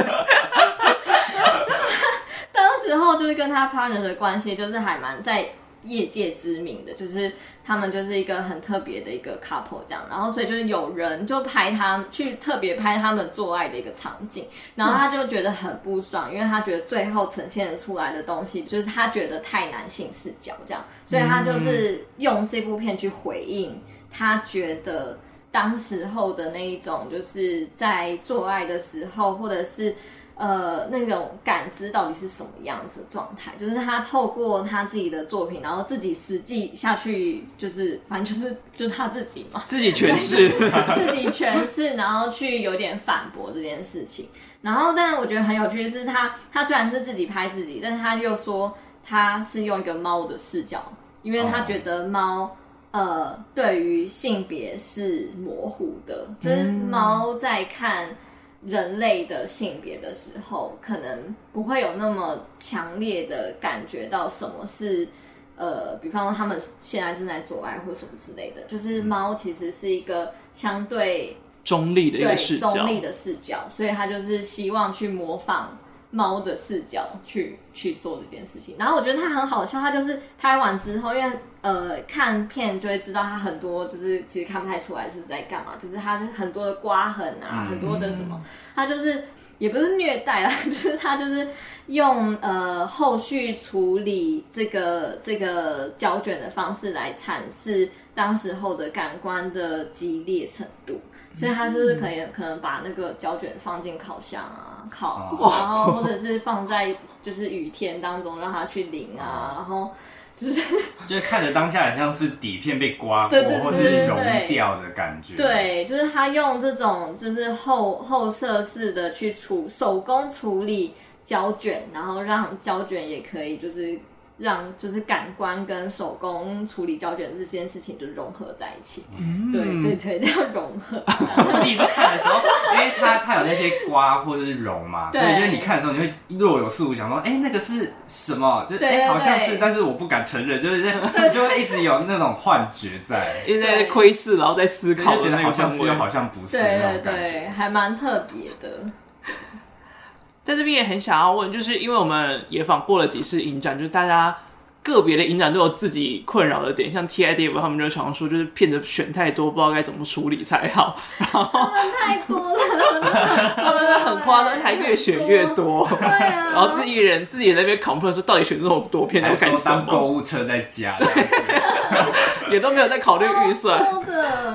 当时候就是跟他 partner 的关系，就是还蛮在。业界知名的，就是他们就是一个很特别的一个 couple 这样，然后所以就是有人就拍他去特别拍他们做爱的一个场景，然后他就觉得很不爽，因为他觉得最后呈现出来的东西就是他觉得太男性视角这样，所以他就是用这部片去回应他觉得当时候的那一种就是在做爱的时候或者是。呃，那种感知到底是什么样子的状态？就是他透过他自己的作品，然后自己实际下去，就是反正就是就是他自己嘛，自己诠释，[LAUGHS] 自己诠释，然后去有点反驳这件事情。然后，但是我觉得很有趣的是他，他他虽然是自己拍自己，但是他又说他是用一个猫的视角，因为他觉得猫呃对于性别是模糊的，就是猫在看。人类的性别的时候，可能不会有那么强烈的感觉到什么是，呃，比方说他们现在正在做爱或什么之类的。就是猫其实是一个相对中立的一个视角，中立的视角，所以他就是希望去模仿。猫的视角去去做这件事情，然后我觉得他很好笑，他就是拍完之后，因为呃看片就会知道他很多就是其实看不太出来是在干嘛，就是他很多的刮痕啊，很多的什么，他就是也不是虐待啦，[LAUGHS] 就是他就是用呃后续处理这个这个胶卷的方式来阐释当时候的感官的激烈程度。所以他就是可以可能把那个胶卷放进烤箱啊烤，然后或者是放在就是雨天当中让它去淋啊，然后就是 [LAUGHS] 就是看着当下很像是底片被刮过或是融掉的感觉。对，就是他用这种就是后后设式的去处手工处理胶卷，然后让胶卷也可以就是。让就是感官跟手工处理胶卷这件事情就融合在一起，嗯、对，所以才叫融合。[LAUGHS] 我第一次看的时候，因为它它有那些刮或者是融嘛，对。所以就是你看的时候，你会若有似无想说，哎、欸，那个是什么？就哎、欸，好像是，但是我不敢承认，就是 [LAUGHS] 就会一直有那种幻觉在，一直在窥视，然后在思考，觉得好像是又好像不是，对对对，还蛮特别的。在这边也很想要问，就是因为我们也访过了几次影展，就是大家个别的影展都有自己困扰的点，像 TIDF 他们就常说，就是片子选太多，不知道该怎么处理才好。然后他们太多了，[LAUGHS] 他们是很夸张，还越选越多。对啊，然后自己人自己在那边 complain 说，到底选这么多片，都干什么？购物车在家。[LAUGHS] 也都没有在考虑预算，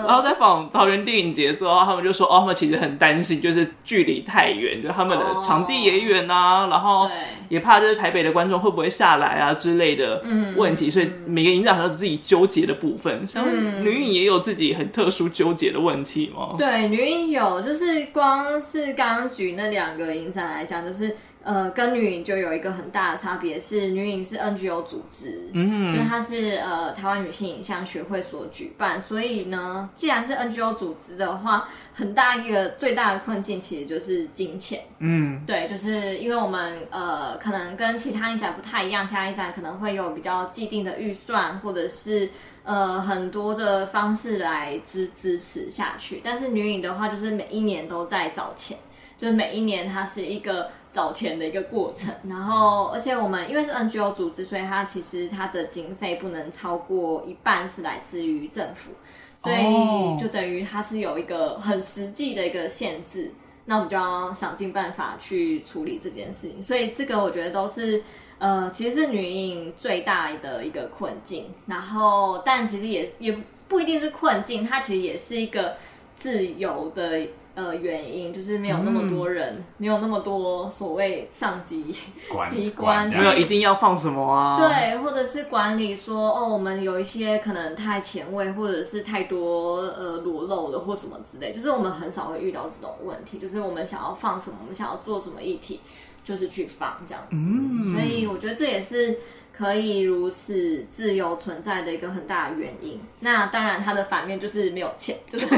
然后在访桃园电影节之后，他们就说哦，他们其实很担心，就是距离太远，就他们的场地也远啊，然后也怕就是台北的观众会不会下来啊之类的问题，所以每个影展都有自己纠结的部分。像女影也有自己很特殊纠结的问题吗？对，女影有，就是光是刚举那两个影展来讲，就是。呃，跟女影就有一个很大的差别，是女影是 NGO 组织，嗯，就是它是呃台湾女性影像学会所举办，所以呢，既然是 NGO 组织的话，很大一个最大的困境其实就是金钱，嗯，对，就是因为我们呃可能跟其他影展不太一样，其他影展可能会有比较既定的预算，或者是呃很多的方式来支支持下去，但是女影的话，就是每一年都在找钱，就是每一年它是一个。找钱的一个过程，然后而且我们因为是 NGO 组织，所以它其实它的经费不能超过一半是来自于政府，所以就等于它是有一个很实际的一个限制。那我们就要想尽办法去处理这件事情。所以这个我觉得都是呃，其实是女影最大的一个困境。然后，但其实也也不一定是困境，它其实也是一个自由的。呃原因，就是没有那么多人，嗯、没有那么多所谓上级机关，没有一定要放什么啊？对，或者是管理说哦，我们有一些可能太前卫，或者是太多呃裸露了或什么之类，就是我们很少会遇到这种问题，就是我们想要放什么，我们想要做什么议题，就是去放这样子。嗯、所以我觉得这也是。可以如此自由存在的一个很大的原因，那当然它的反面就是没有钱，就是 [LAUGHS]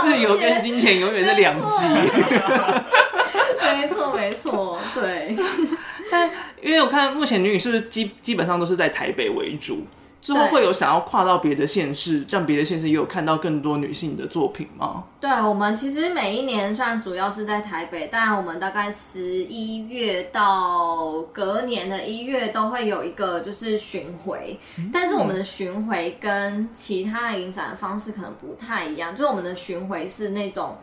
自由跟金钱永远是两极。[LAUGHS] 没错，没错，对。[LAUGHS] 但因为我看目前女影是不是基基本上都是在台北为主？之后会有想要跨到别的县市，这样别的县市也有看到更多女性的作品吗？对，我们其实每一年虽然主要是在台北，但我们大概十一月到隔年的一月都会有一个就是巡回，嗯、但是我们的巡回跟其他影展的方式可能不太一样，就是我们的巡回是那种。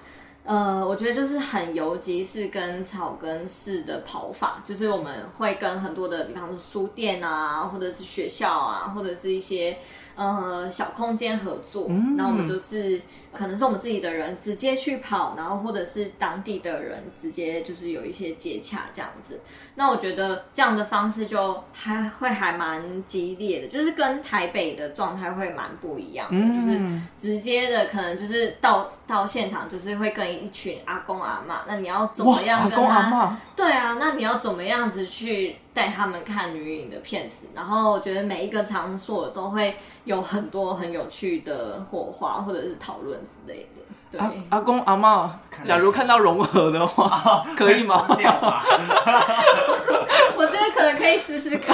呃，我觉得就是很游击式跟草根式的跑法，就是我们会跟很多的，比方说书店啊，或者是学校啊，或者是一些。呃，小空间合作，嗯、然后我们就是可能是我们自己的人直接去跑，然后或者是当地的人直接就是有一些接洽这样子。那我觉得这样的方式就还会还蛮激烈的，就是跟台北的状态会蛮不一样的，嗯、就是直接的可能就是到到现场就是会跟一群阿公阿嬷，那你要怎么样跟他？阿公阿嬷？对啊，那你要怎么样子去？带他们看女影的片子，然后我觉得每一个场所都会有很多很有趣的火花或者是讨论之类的。对，阿阿公阿妈，假如看到融合的话，啊、可以吗？[LAUGHS] 我觉得可能可以试试看。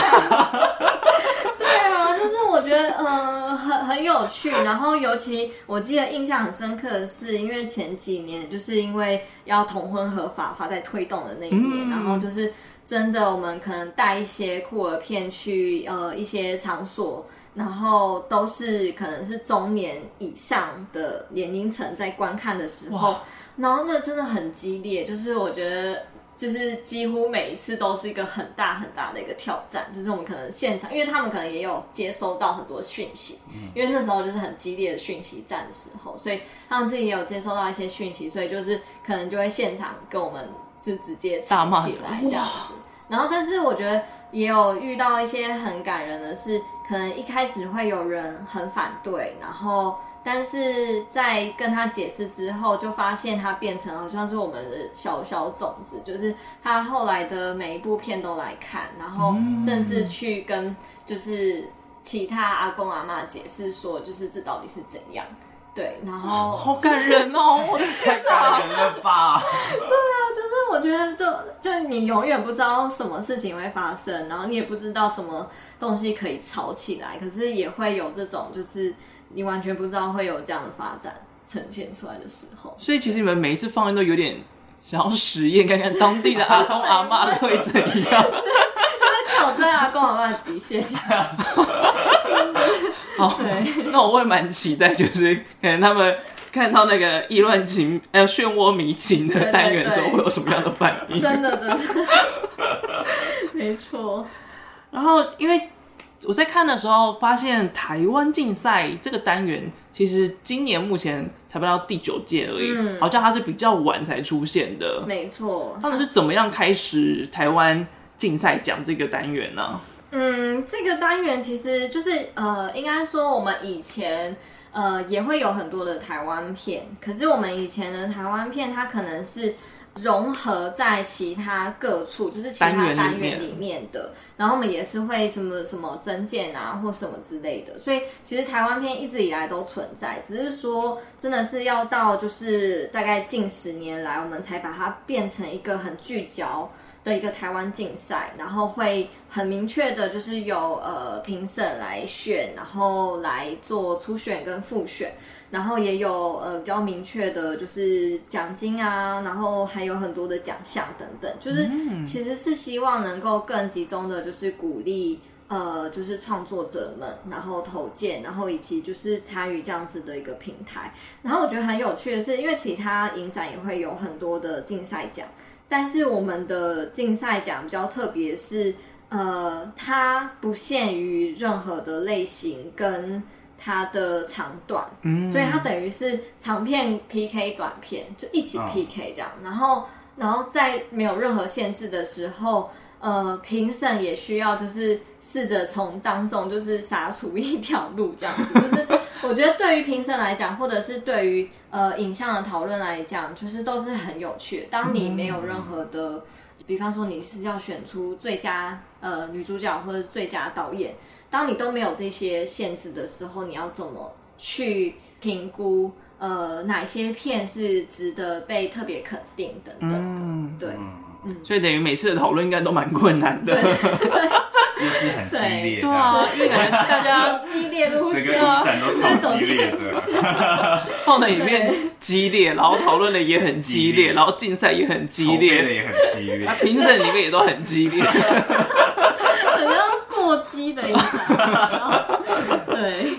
对啊，就是我觉得呃很很有趣，然后尤其我记得印象很深刻的是，因为前几年就是因为要同婚合法化在推动的那一年，嗯、然后就是。真的，我们可能带一些酷儿片去呃一些场所，然后都是可能是中年以上的年龄层在观看的时候，然后那真的很激烈，就是我觉得就是几乎每一次都是一个很大很大的一个挑战，就是我们可能现场，因为他们可能也有接收到很多讯息，嗯、因为那时候就是很激烈的讯息战的时候，所以他们自己也有接收到一些讯息，所以就是可能就会现场跟我们。就直接骂起来这样子，然后但是我觉得也有遇到一些很感人的是，可能一开始会有人很反对，然后但是在跟他解释之后，就发现他变成好像是我们的小小种子，就是他后来的每一部片都来看，然后甚至去跟就是其他阿公阿妈解释说，就是这到底是怎样。对，然后 [LAUGHS] 好感人哦！[LAUGHS] 我的天哪，太感人了吧？[LAUGHS] 对啊，就是我觉得就，就就你永远不知道什么事情会发生，然后你也不知道什么东西可以吵起来，可是也会有这种，就是你完全不知道会有这样的发展呈现出来的时候。所以其实你们每一次放映都有点想要实验，看看当地的阿公阿妈会怎样。挑战阿公阿妈的极限。好，对那我会蛮期待，就是可能他们看到那个意乱情呃漩涡迷情的单元的时候，会有什么样的反应？真的，真的，[LAUGHS] 没错。然后，因为我在看的时候发现，台湾竞赛这个单元其实今年目前才不到第九届而已，嗯、好像它是比较晚才出现的。没错，他们是怎么样开始台湾竞赛奖这个单元呢？嗯，这个单元其实就是呃，应该说我们以前呃也会有很多的台湾片，可是我们以前的台湾片它可能是融合在其他各处，就是其他单元里面的，然后我们也是会什么什么增建啊或什么之类的，所以其实台湾片一直以来都存在，只是说真的是要到就是大概近十年来，我们才把它变成一个很聚焦。的一个台湾竞赛，然后会很明确的，就是有呃评审来选，然后来做初选跟复选，然后也有呃比较明确的，就是奖金啊，然后还有很多的奖项等等，就是其实是希望能够更集中的，就是鼓励呃就是创作者们，然后投件，然后以及就是参与这样子的一个平台。然后我觉得很有趣的是，因为其他影展也会有很多的竞赛奖。但是我们的竞赛奖比较特别，是呃，它不限于任何的类型跟它的长短，嗯所以它等于是长片 PK 短片，就一起 PK 这样，然后然后在没有任何限制的时候。呃，评审也需要就是试着从当中就是杀出一条路，这样子。[LAUGHS] 就是我觉得对于评审来讲，或者是对于呃影像的讨论来讲，就是都是很有趣的。当你没有任何的，比方说你是要选出最佳呃女主角或者最佳导演，当你都没有这些限制的时候，你要怎么去评估呃哪些片是值得被特别肯定等等的？嗯、对。所以等于每次的讨论应该都蛮困难的，又是很激烈的，对啊，因为感觉大家激烈路线，整个影展都超激烈的，[LAUGHS] 放在里面激烈，然后讨论的也很激烈，然后竞赛也很激烈，的也很激烈，评审里面也都很激烈，很像过激的一场，对。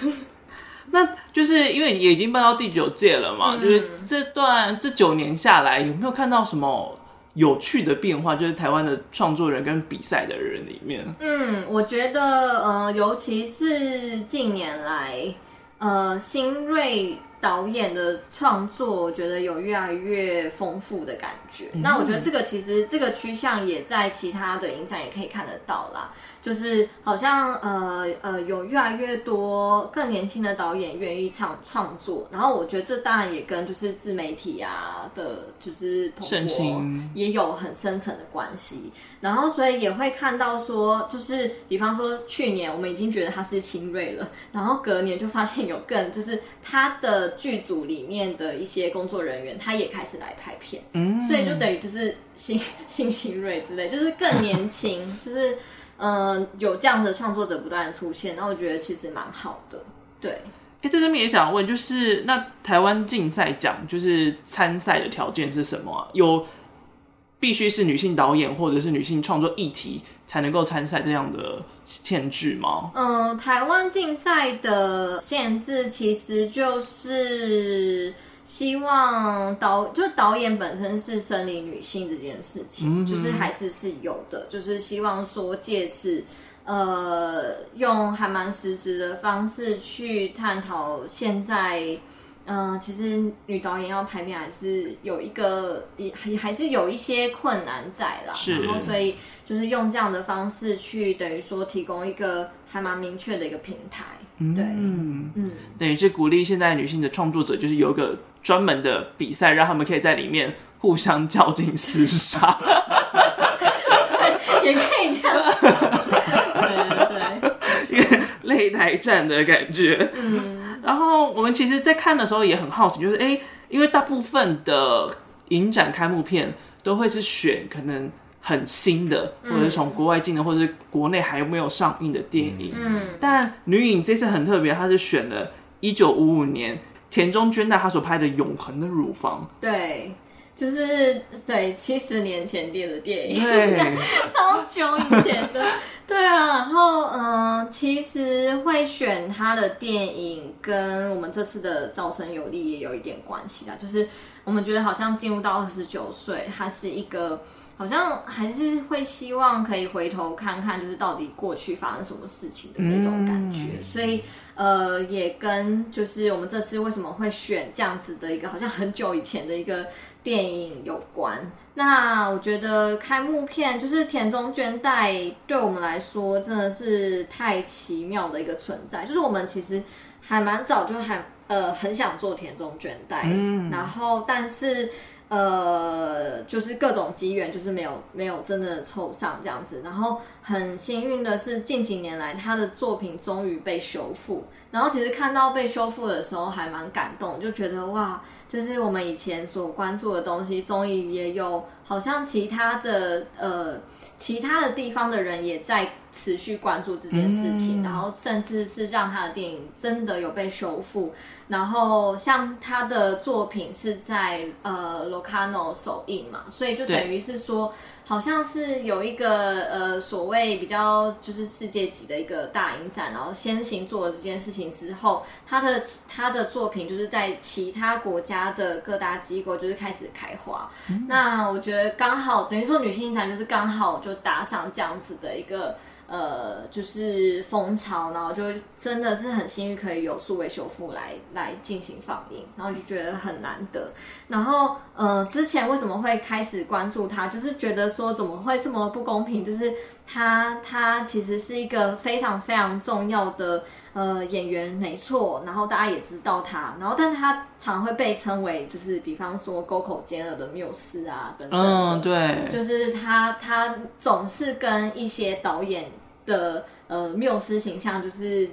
那就是因为也已经办到第九届了嘛，嗯、就是这段这九年下来，有没有看到什么？有趣的变化，就是台湾的创作人跟比赛的人里面，嗯，我觉得呃，尤其是近年来，呃，新锐导演的创作，我觉得有越来越丰富的感觉。嗯、那我觉得这个其实这个趋向也在其他的影展也可以看得到啦。就是好像呃呃有越来越多更年轻的导演愿意创创作，然后我觉得这当然也跟就是自媒体啊的，就是盛行也有很深层的关系。然后所以也会看到说，就是比方说去年我们已经觉得他是新锐了，然后隔年就发现有更就是他的剧组里面的一些工作人员，他也开始来拍片，嗯，所以就等于就是新新新锐之类，就是更年轻，[LAUGHS] 就是。嗯，有这样的创作者不断的出现，那我觉得其实蛮好的。对，哎、这边也想问，就是那台湾竞赛奖就是参赛的条件是什么啊？有必须是女性导演或者是女性创作议题才能够参赛这样的限制吗？嗯，台湾竞赛的限制其实就是。希望导就导演本身是生理女性这件事情，嗯、就是还是是有的，就是希望说借此，呃，用还蛮实质的方式去探讨现在，嗯、呃，其实女导演要排片还是有一个也还是有一些困难在啦，是然后所以就是用这样的方式去等于说提供一个还蛮明确的一个平台，对，嗯嗯，等于是鼓励现在女性的创作者，就是有一个。专门的比赛，让他们可以在里面互相较劲厮杀，[LAUGHS] 也可以这样说，对 [LAUGHS] 对对，[LAUGHS] 一个擂台战的感觉。嗯，然后我们其实，在看的时候也很好奇，就是哎，因为大部分的影展开幕片都会是选可能很新的，或者是从国外进的，或者是国内还没有上映的电影。嗯，但女影这次很特别，她是选了一九五五年。田中绢代她所拍的《永恒的乳房》，对，就是对七十年前电的电影，[LAUGHS] 超久以前的，[LAUGHS] 对啊。然后，嗯、呃，其实会选他的电影，跟我们这次的造神有利也有一点关系啦。就是我们觉得好像进入到二十九岁，他是一个。好像还是会希望可以回头看看，就是到底过去发生什么事情的那种感觉。嗯、所以，呃，也跟就是我们这次为什么会选这样子的一个好像很久以前的一个电影有关。那我觉得开幕片就是田中绢代，对我们来说真的是太奇妙的一个存在。就是我们其实还蛮早就还呃很想做田中绢代，嗯、然后但是。呃，就是各种机缘，就是没有没有真的凑上这样子。然后很幸运的是，近几年来他的作品终于被修复。然后其实看到被修复的时候，还蛮感动，就觉得哇，就是我们以前所关注的东西，终于也有好像其他的呃。其他的地方的人也在持续关注这件事情，嗯、然后甚至是让他的电影真的有被修复。然后像他的作品是在呃 Locarno 首映嘛，所以就等于是说。好像是有一个呃所谓比较就是世界级的一个大影展，然后先行做了这件事情之后，他的他的作品就是在其他国家的各大机构就是开始开花。嗯、那我觉得刚好等于说女性影展就是刚好就打上这样子的一个呃，就是蜂巢，然后就真的是很幸运可以有数位修复来来进行放映，然后就觉得很难得。然后呃，之前为什么会开始关注他，就是觉得说怎么会这么不公平？就是他他其实是一个非常非常重要的呃演员，没错。然后大家也知道他，然后但他常会被称为就是比方说沟口健二的缪斯啊等等。嗯，对，就是他他总是跟一些导演。的呃缪斯形象就是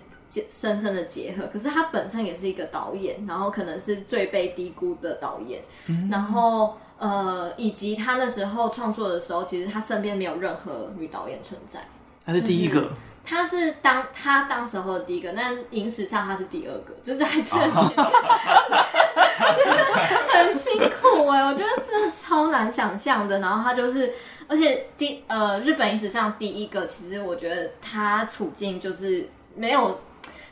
深深的结合，可是他本身也是一个导演，然后可能是最被低估的导演，嗯、然后呃以及他那时候创作的时候，其实他身边没有任何女导演存在，他是第一个，就是、他是当他当时候的第一个，但影史上他是第二个，就是还是很，[LAUGHS] 很辛苦哎、欸，我觉得真的超难想象的，然后他就是。而且第呃，日本影史上第一个，其实我觉得他处境就是没有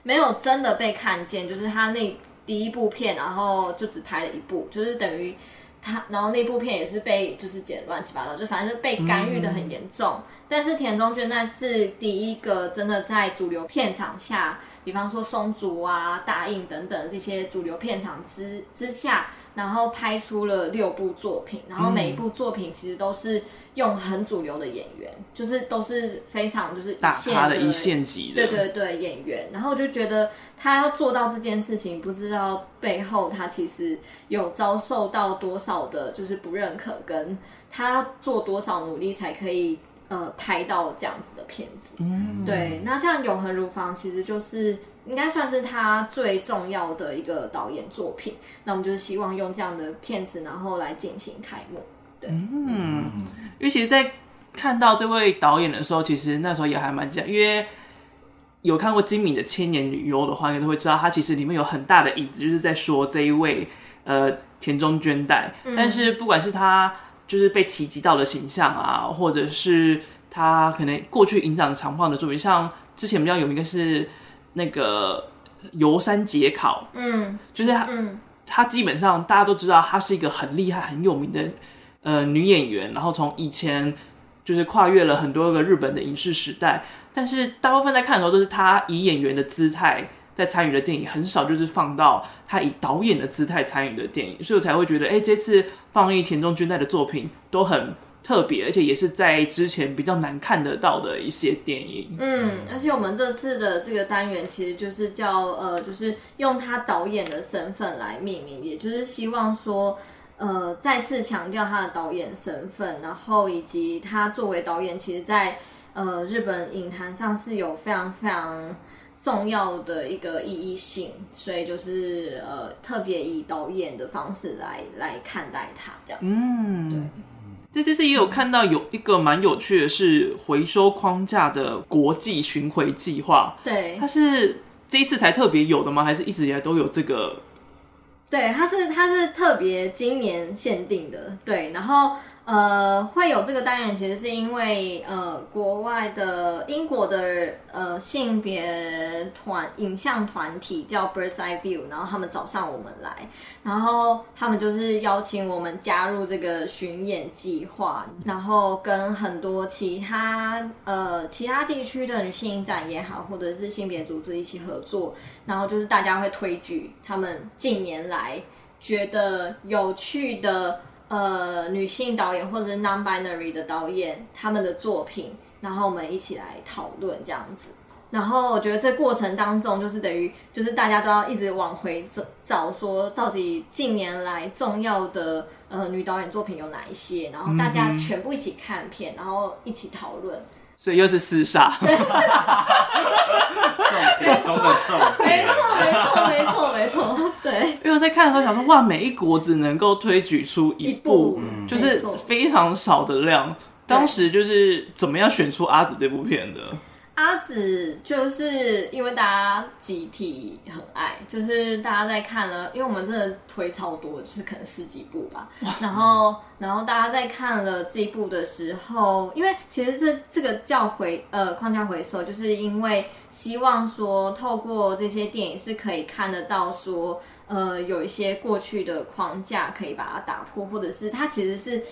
没有真的被看见，就是他那第一部片，然后就只拍了一部，就是等于他，然后那部片也是被就是剪乱七八糟，就反正就被干预的很严重。嗯、但是田中绢代是第一个真的在主流片场下，比方说松竹啊、大映等等这些主流片场之之下。然后拍出了六部作品，然后每一部作品其实都是用很主流的演员，嗯、就是都是非常就是一线的大咖的一线级的，对对对演员。然后就觉得他要做到这件事情，不知道背后他其实有遭受到多少的，就是不认可，跟他要做多少努力才可以呃拍到这样子的片子。嗯，对。那像《永恒如房》其实就是。应该算是他最重要的一个导演作品，那我们就是希望用这样的片子，然后来进行开幕。对，嗯，因为其实，在看到这位导演的时候，其实那时候也还蛮惊讶，因为有看过金敏的《千年女优》的话，应该都会知道，他其实里面有很大的影子，就是在说这一位呃田中绢代。嗯、但是不管是他就是被提及到的形象啊，或者是他可能过去影展长胖的作品，像之前比较有名的是。那个游山节考，嗯，就是他，嗯，他基本上大家都知道，她是一个很厉害、很有名的呃女演员。然后从以前就是跨越了很多个日本的影视时代，但是大部分在看的时候都是她以演员的姿态在参与的电影，很少就是放到他以导演的姿态参与的电影，所以我才会觉得，哎，这次放映田中君代的作品都很。特别，而且也是在之前比较难看得到的一些电影。嗯，而且我们这次的这个单元其实就是叫呃，就是用他导演的身份来命名，也就是希望说呃，再次强调他的导演身份，然后以及他作为导演，其实在呃日本影坛上是有非常非常重要的一个意义性，所以就是呃特别以导演的方式来来看待它这样子。嗯，对。这这次也有看到有一个蛮有趣的是回收框架的国际巡回计划，对，它是这一次才特别有的吗？还是一直以来都有这个？对，它是它是特别今年限定的，对，然后。呃，会有这个单元，其实是因为呃，国外的英国的呃性别团影像团体叫 Bird's Eye View，然后他们找上我们来，然后他们就是邀请我们加入这个巡演计划，然后跟很多其他呃其他地区的女性影展也好，或者是性别组织一起合作，然后就是大家会推举他们近年来觉得有趣的。呃，女性导演或者是 non-binary 的导演，他们的作品，然后我们一起来讨论这样子。然后我觉得这过程当中，就是等于就是大家都要一直往回找，找说到底近年来重要的呃女导演作品有哪一些，然后大家全部一起看片，然后一起讨论。所以又是厮杀。重点中的重点。没错，没错，没错，没错。对。因为我在看的时候想说，哇，每一国只能够推举出一部，一部就是非常少的量。当时就是怎么样选出阿紫这部片的？阿紫就是因为大家集体很爱，就是大家在看了，因为我们真的推超多，就是可能十几部吧。然后，然后大家在看了这一部的时候，因为其实这这个叫回呃框架回收，就是因为希望说透过这些电影是可以看得到说呃有一些过去的框架可以把它打破，或者是它其实是。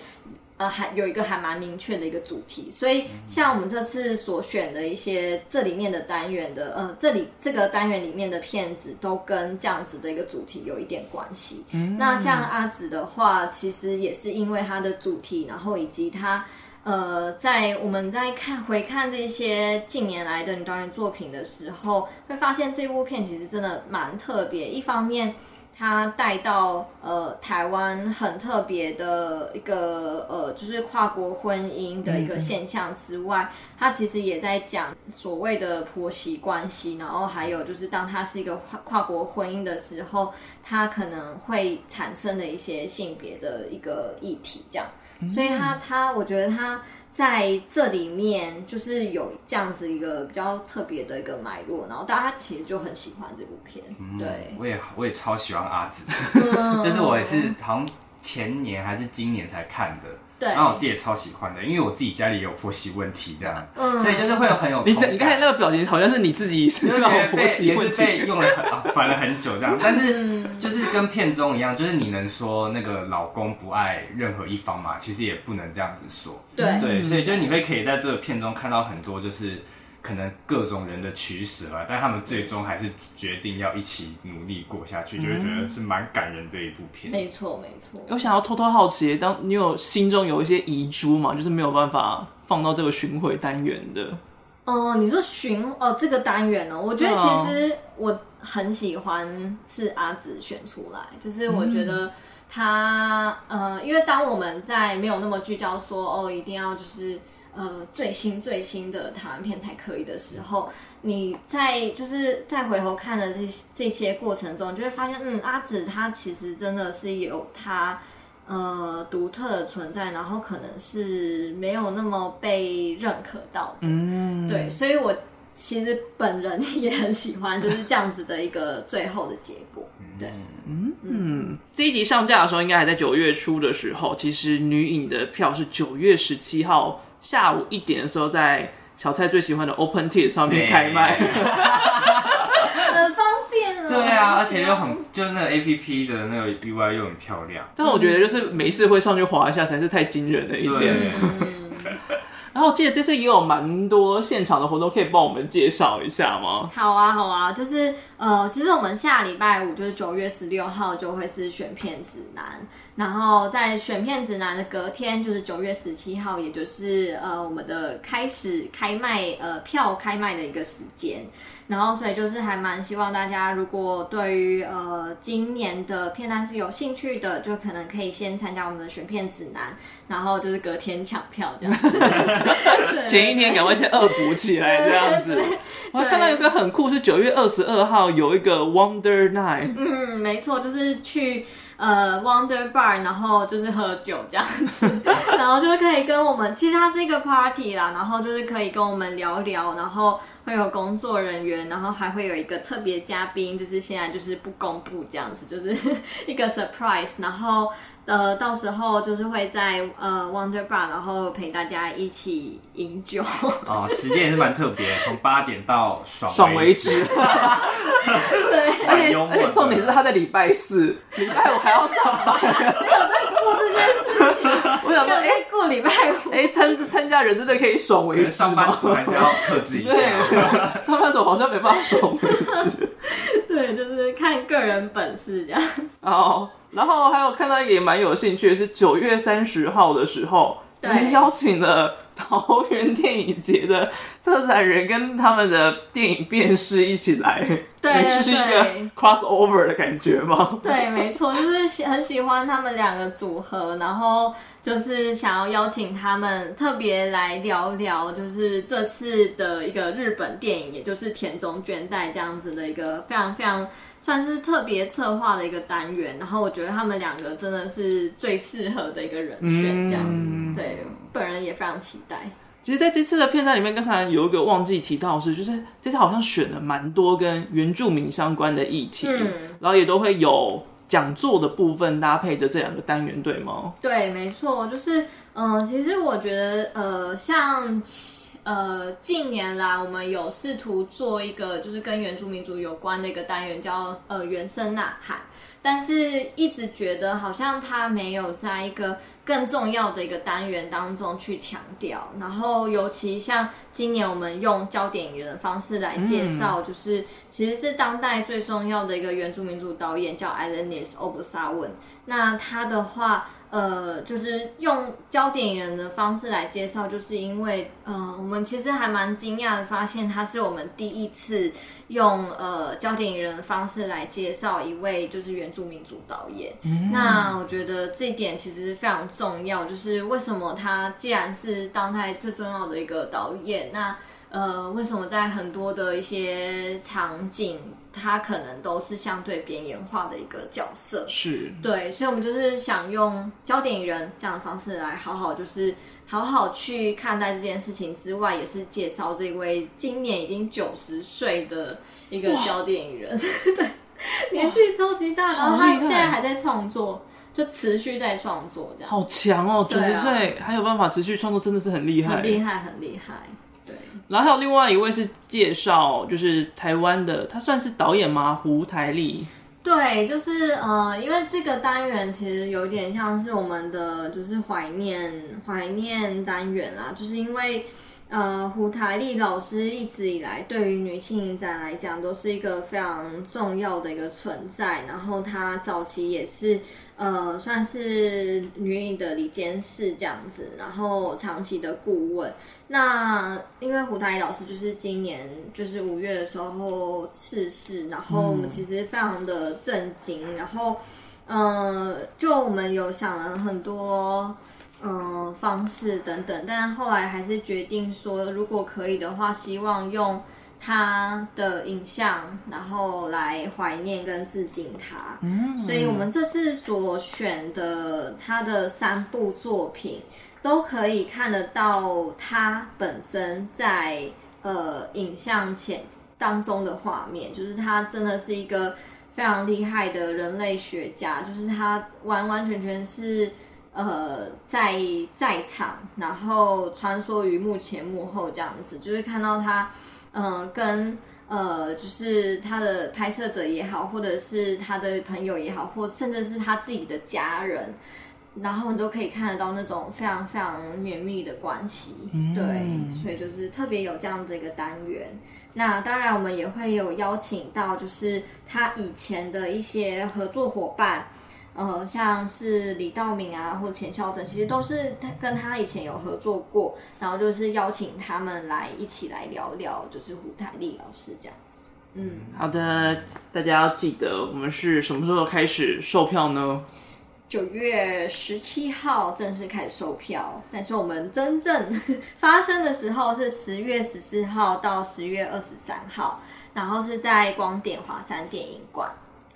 呃，还有一个还蛮明确的一个主题，所以像我们这次所选的一些这里面的单元的，呃，这里这个单元里面的片子都跟这样子的一个主题有一点关系。嗯，那像阿紫的话，其实也是因为它的主题，然后以及它，呃，在我们在看回看这些近年来的女导演作品的时候，会发现这部片其实真的蛮特别，一方面。他带到呃台湾很特别的一个呃，就是跨国婚姻的一个现象之外，他其实也在讲所谓的婆媳关系，然后还有就是当他是一个跨跨国婚姻的时候，他可能会产生的一些性别的一个议题，这样，所以他他我觉得他。在这里面，就是有这样子一个比较特别的一个脉络，然后大家其实就很喜欢这部片。嗯、对，我也我也超喜欢阿紫，[LAUGHS] 就是我也是好像前年还是今年才看的。对，然后我自己也超喜欢的，因为我自己家里也有婆媳问题这样，嗯，所以就是会有很有你这你刚才那个表情好像是你自己是那种婆媳。问题，也是被用了很啊烦了很久这样，但是就是跟片中一样，就是你能说那个老公不爱任何一方嘛？其实也不能这样子说，对。对，所以就是你会可以在这个片中看到很多就是。可能各种人的取舍吧，但他们最终还是决定要一起努力过下去，嗯、就会觉得是蛮感人的一部片。没错，没错。我想要偷偷好奇，当你有心中有一些遗珠嘛，就是没有办法放到这个巡回单元的。哦、呃，你说巡哦这个单元呢？我觉得其实我很喜欢是阿紫选出来，就是我觉得他、嗯、呃，因为当我们在没有那么聚焦说哦，一定要就是。呃，最新最新的台湾片才可以的时候，你在就是再回头看的这这些过程中，就会发现，嗯，阿紫她其实真的是有她呃独特的存在，然后可能是没有那么被认可到的，嗯，对，所以我其实本人也很喜欢就是这样子的一个最后的结果，对，嗯嗯，这一集上架的时候应该还在九月初的时候，其实女影的票是九月十七号。下午一点的时候，在小蔡最喜欢的 OpenTix 上面开麦，对啊，而且又很，就是那个 APP 的那个 UI 又很漂亮。但我觉得就是没事会上去滑一下才是太惊人的一点。[LAUGHS] 然后我记得这次也有蛮多现场的活动，可以帮我们介绍一下吗？好啊，好啊，就是呃，其实我们下礼拜五就是九月十六号就会是选片指南，然后在选片指南的隔天就是九月十七号，也就是呃我们的开始开卖呃票开卖的一个时间。然后，所以就是还蛮希望大家，如果对于呃今年的片单是有兴趣的，就可能可以先参加我们的选片指南，然后就是隔天抢票这样子。[LAUGHS] 对前一天赶快先恶补起来这样子。[LAUGHS] 我还看到有个很酷，是九月二十二号有一个 Wonder Night。嗯，没错，就是去。呃，Wonder Bar，然后就是喝酒这样子，[LAUGHS] 然后就可以跟我们，其实它是一个 party 啦，然后就是可以跟我们聊聊，然后会有工作人员，然后还会有一个特别嘉宾，就是现在就是不公布这样子，就是 [LAUGHS] 一个 surprise，然后。呃，到时候就是会在呃 Wonder Bar，然后陪大家一起饮酒。[LAUGHS] 哦，时间也是蛮特别，从八点到爽爽为止。对，而且而且重点是他在礼拜四，礼拜五还要上班，[LAUGHS] 没有在做这件事情。我想说，哎，过礼拜五，哎，参参加人真的可以爽为止，上班族还是要克制一下。上班族好像没办法爽为止。[LAUGHS] 对，就是看个人本事这样子。哦。然后还有看到也蛮有兴趣的是九月三十号的时候，我们，邀请了桃园电影节的策展人跟他们的电影辨识一起来，对，是一个 crossover 的感觉吗？对，没错，就是喜很喜欢他们两个组合，然后就是想要邀请他们特别来聊聊，就是这次的一个日本电影，也就是田中绢代这样子的一个非常非常。算是特别策划的一个单元，然后我觉得他们两个真的是最适合的一个人选，这样对，本人也非常期待。其实，在这次的片段里面，刚才有一个忘记提到是，就是这次好像选了蛮多跟原住民相关的议题，嗯、然后也都会有讲座的部分搭配着这两个单元，对吗？对，没错，就是嗯、呃，其实我觉得呃，像。呃，近年来我们有试图做一个就是跟原住民族有关的一个单元，叫呃原声呐喊，但是一直觉得好像它没有在一个更重要的一个单元当中去强调。然后尤其像今年我们用焦点影人的方式来介绍，就是、嗯、其实是当代最重要的一个原住民族导演叫 Ailenis Obusawan。那他的话。呃，就是用焦点影人的方式来介绍，就是因为，呃，我们其实还蛮惊讶的，发现他是我们第一次用呃焦点影人的方式来介绍一位就是原住民族导演。嗯。那我觉得这一点其实非常重要，就是为什么他既然是当代最重要的一个导演，那。呃，为什么在很多的一些场景，它可能都是相对边缘化的一个角色？是，对，所以我们就是想用焦点影人这样的方式来好好，就是好好去看待这件事情之外，也是介绍这位今年已经九十岁的一个焦点影人，[LAUGHS] 对，年纪超级大，然后他现在还在创作，就持续在创作，这样。好强哦，九十岁还有办法持续创作，真的是很厉害，很厉害，很厉害。然后还有另外一位是介绍，就是台湾的，他算是导演吗？胡台丽。对，就是呃，因为这个单元其实有点像是我们的就是怀念怀念单元啦，就是因为呃胡台丽老师一直以来对于女性影展来讲都是一个非常重要的一个存在，然后她早期也是。呃，算是女影的理监事这样子，然后长期的顾问。那因为胡台丽老师就是今年就是五月的时候逝世，然后我们其实非常的震惊。嗯、然后，呃，就我们有想了很多嗯、呃、方式等等，但后来还是决定说，如果可以的话，希望用。他的影像，然后来怀念跟致敬他。嗯，所以我们这次所选的他的三部作品，都可以看得到他本身在呃影像前当中的画面。就是他真的是一个非常厉害的人类学家，就是他完完全全是呃在在场，然后穿梭于幕前幕后这样子，就是看到他。嗯、呃，跟呃，就是他的拍摄者也好，或者是他的朋友也好，或甚至是他自己的家人，然后你都可以看得到那种非常非常绵密的关系。嗯、对，所以就是特别有这样的一个单元。那当然，我们也会有邀请到，就是他以前的一些合作伙伴。呃，像是李道明啊，或钱孝正，其实都是他跟他以前有合作过，然后就是邀请他们来一起来聊聊，就是胡台丽老师这样子。嗯，好的，大家要记得，我们是什么时候开始售票呢？九月十七号正式开始售票，但是我们真正 [LAUGHS] 发生的时候是十月十四号到十月二十三号，然后是在光点华山电影馆。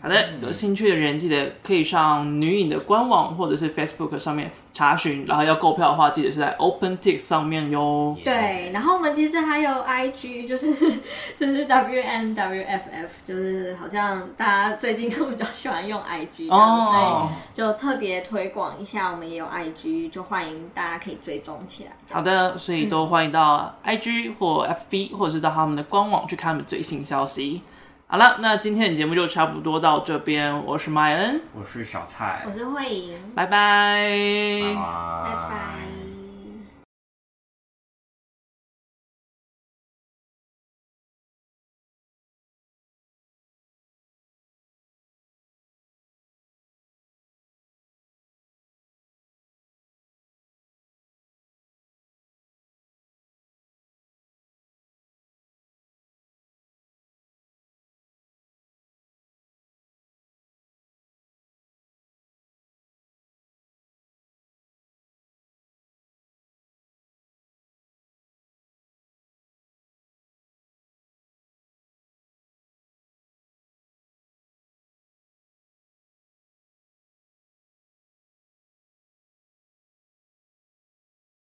好的，有兴趣的人记得可以上女影的官网或者是 Facebook 上面查询，然后要购票的话，记得是在 OpenTix 上面哟。对，然后我们其实还有 IG，就是 [LAUGHS] 就是 WNWFF，就是好像大家最近都比较喜欢用 IG 哦，所以就特别推广一下，我们也有 IG，就欢迎大家可以追踪起来。好的，所以都欢迎到 IG 或 FB，或者是到他们的官网去看他们最新消息。好了，那今天的节目就差不多到这边。我是麦恩，我是小蔡，我是慧莹，拜拜，拜拜。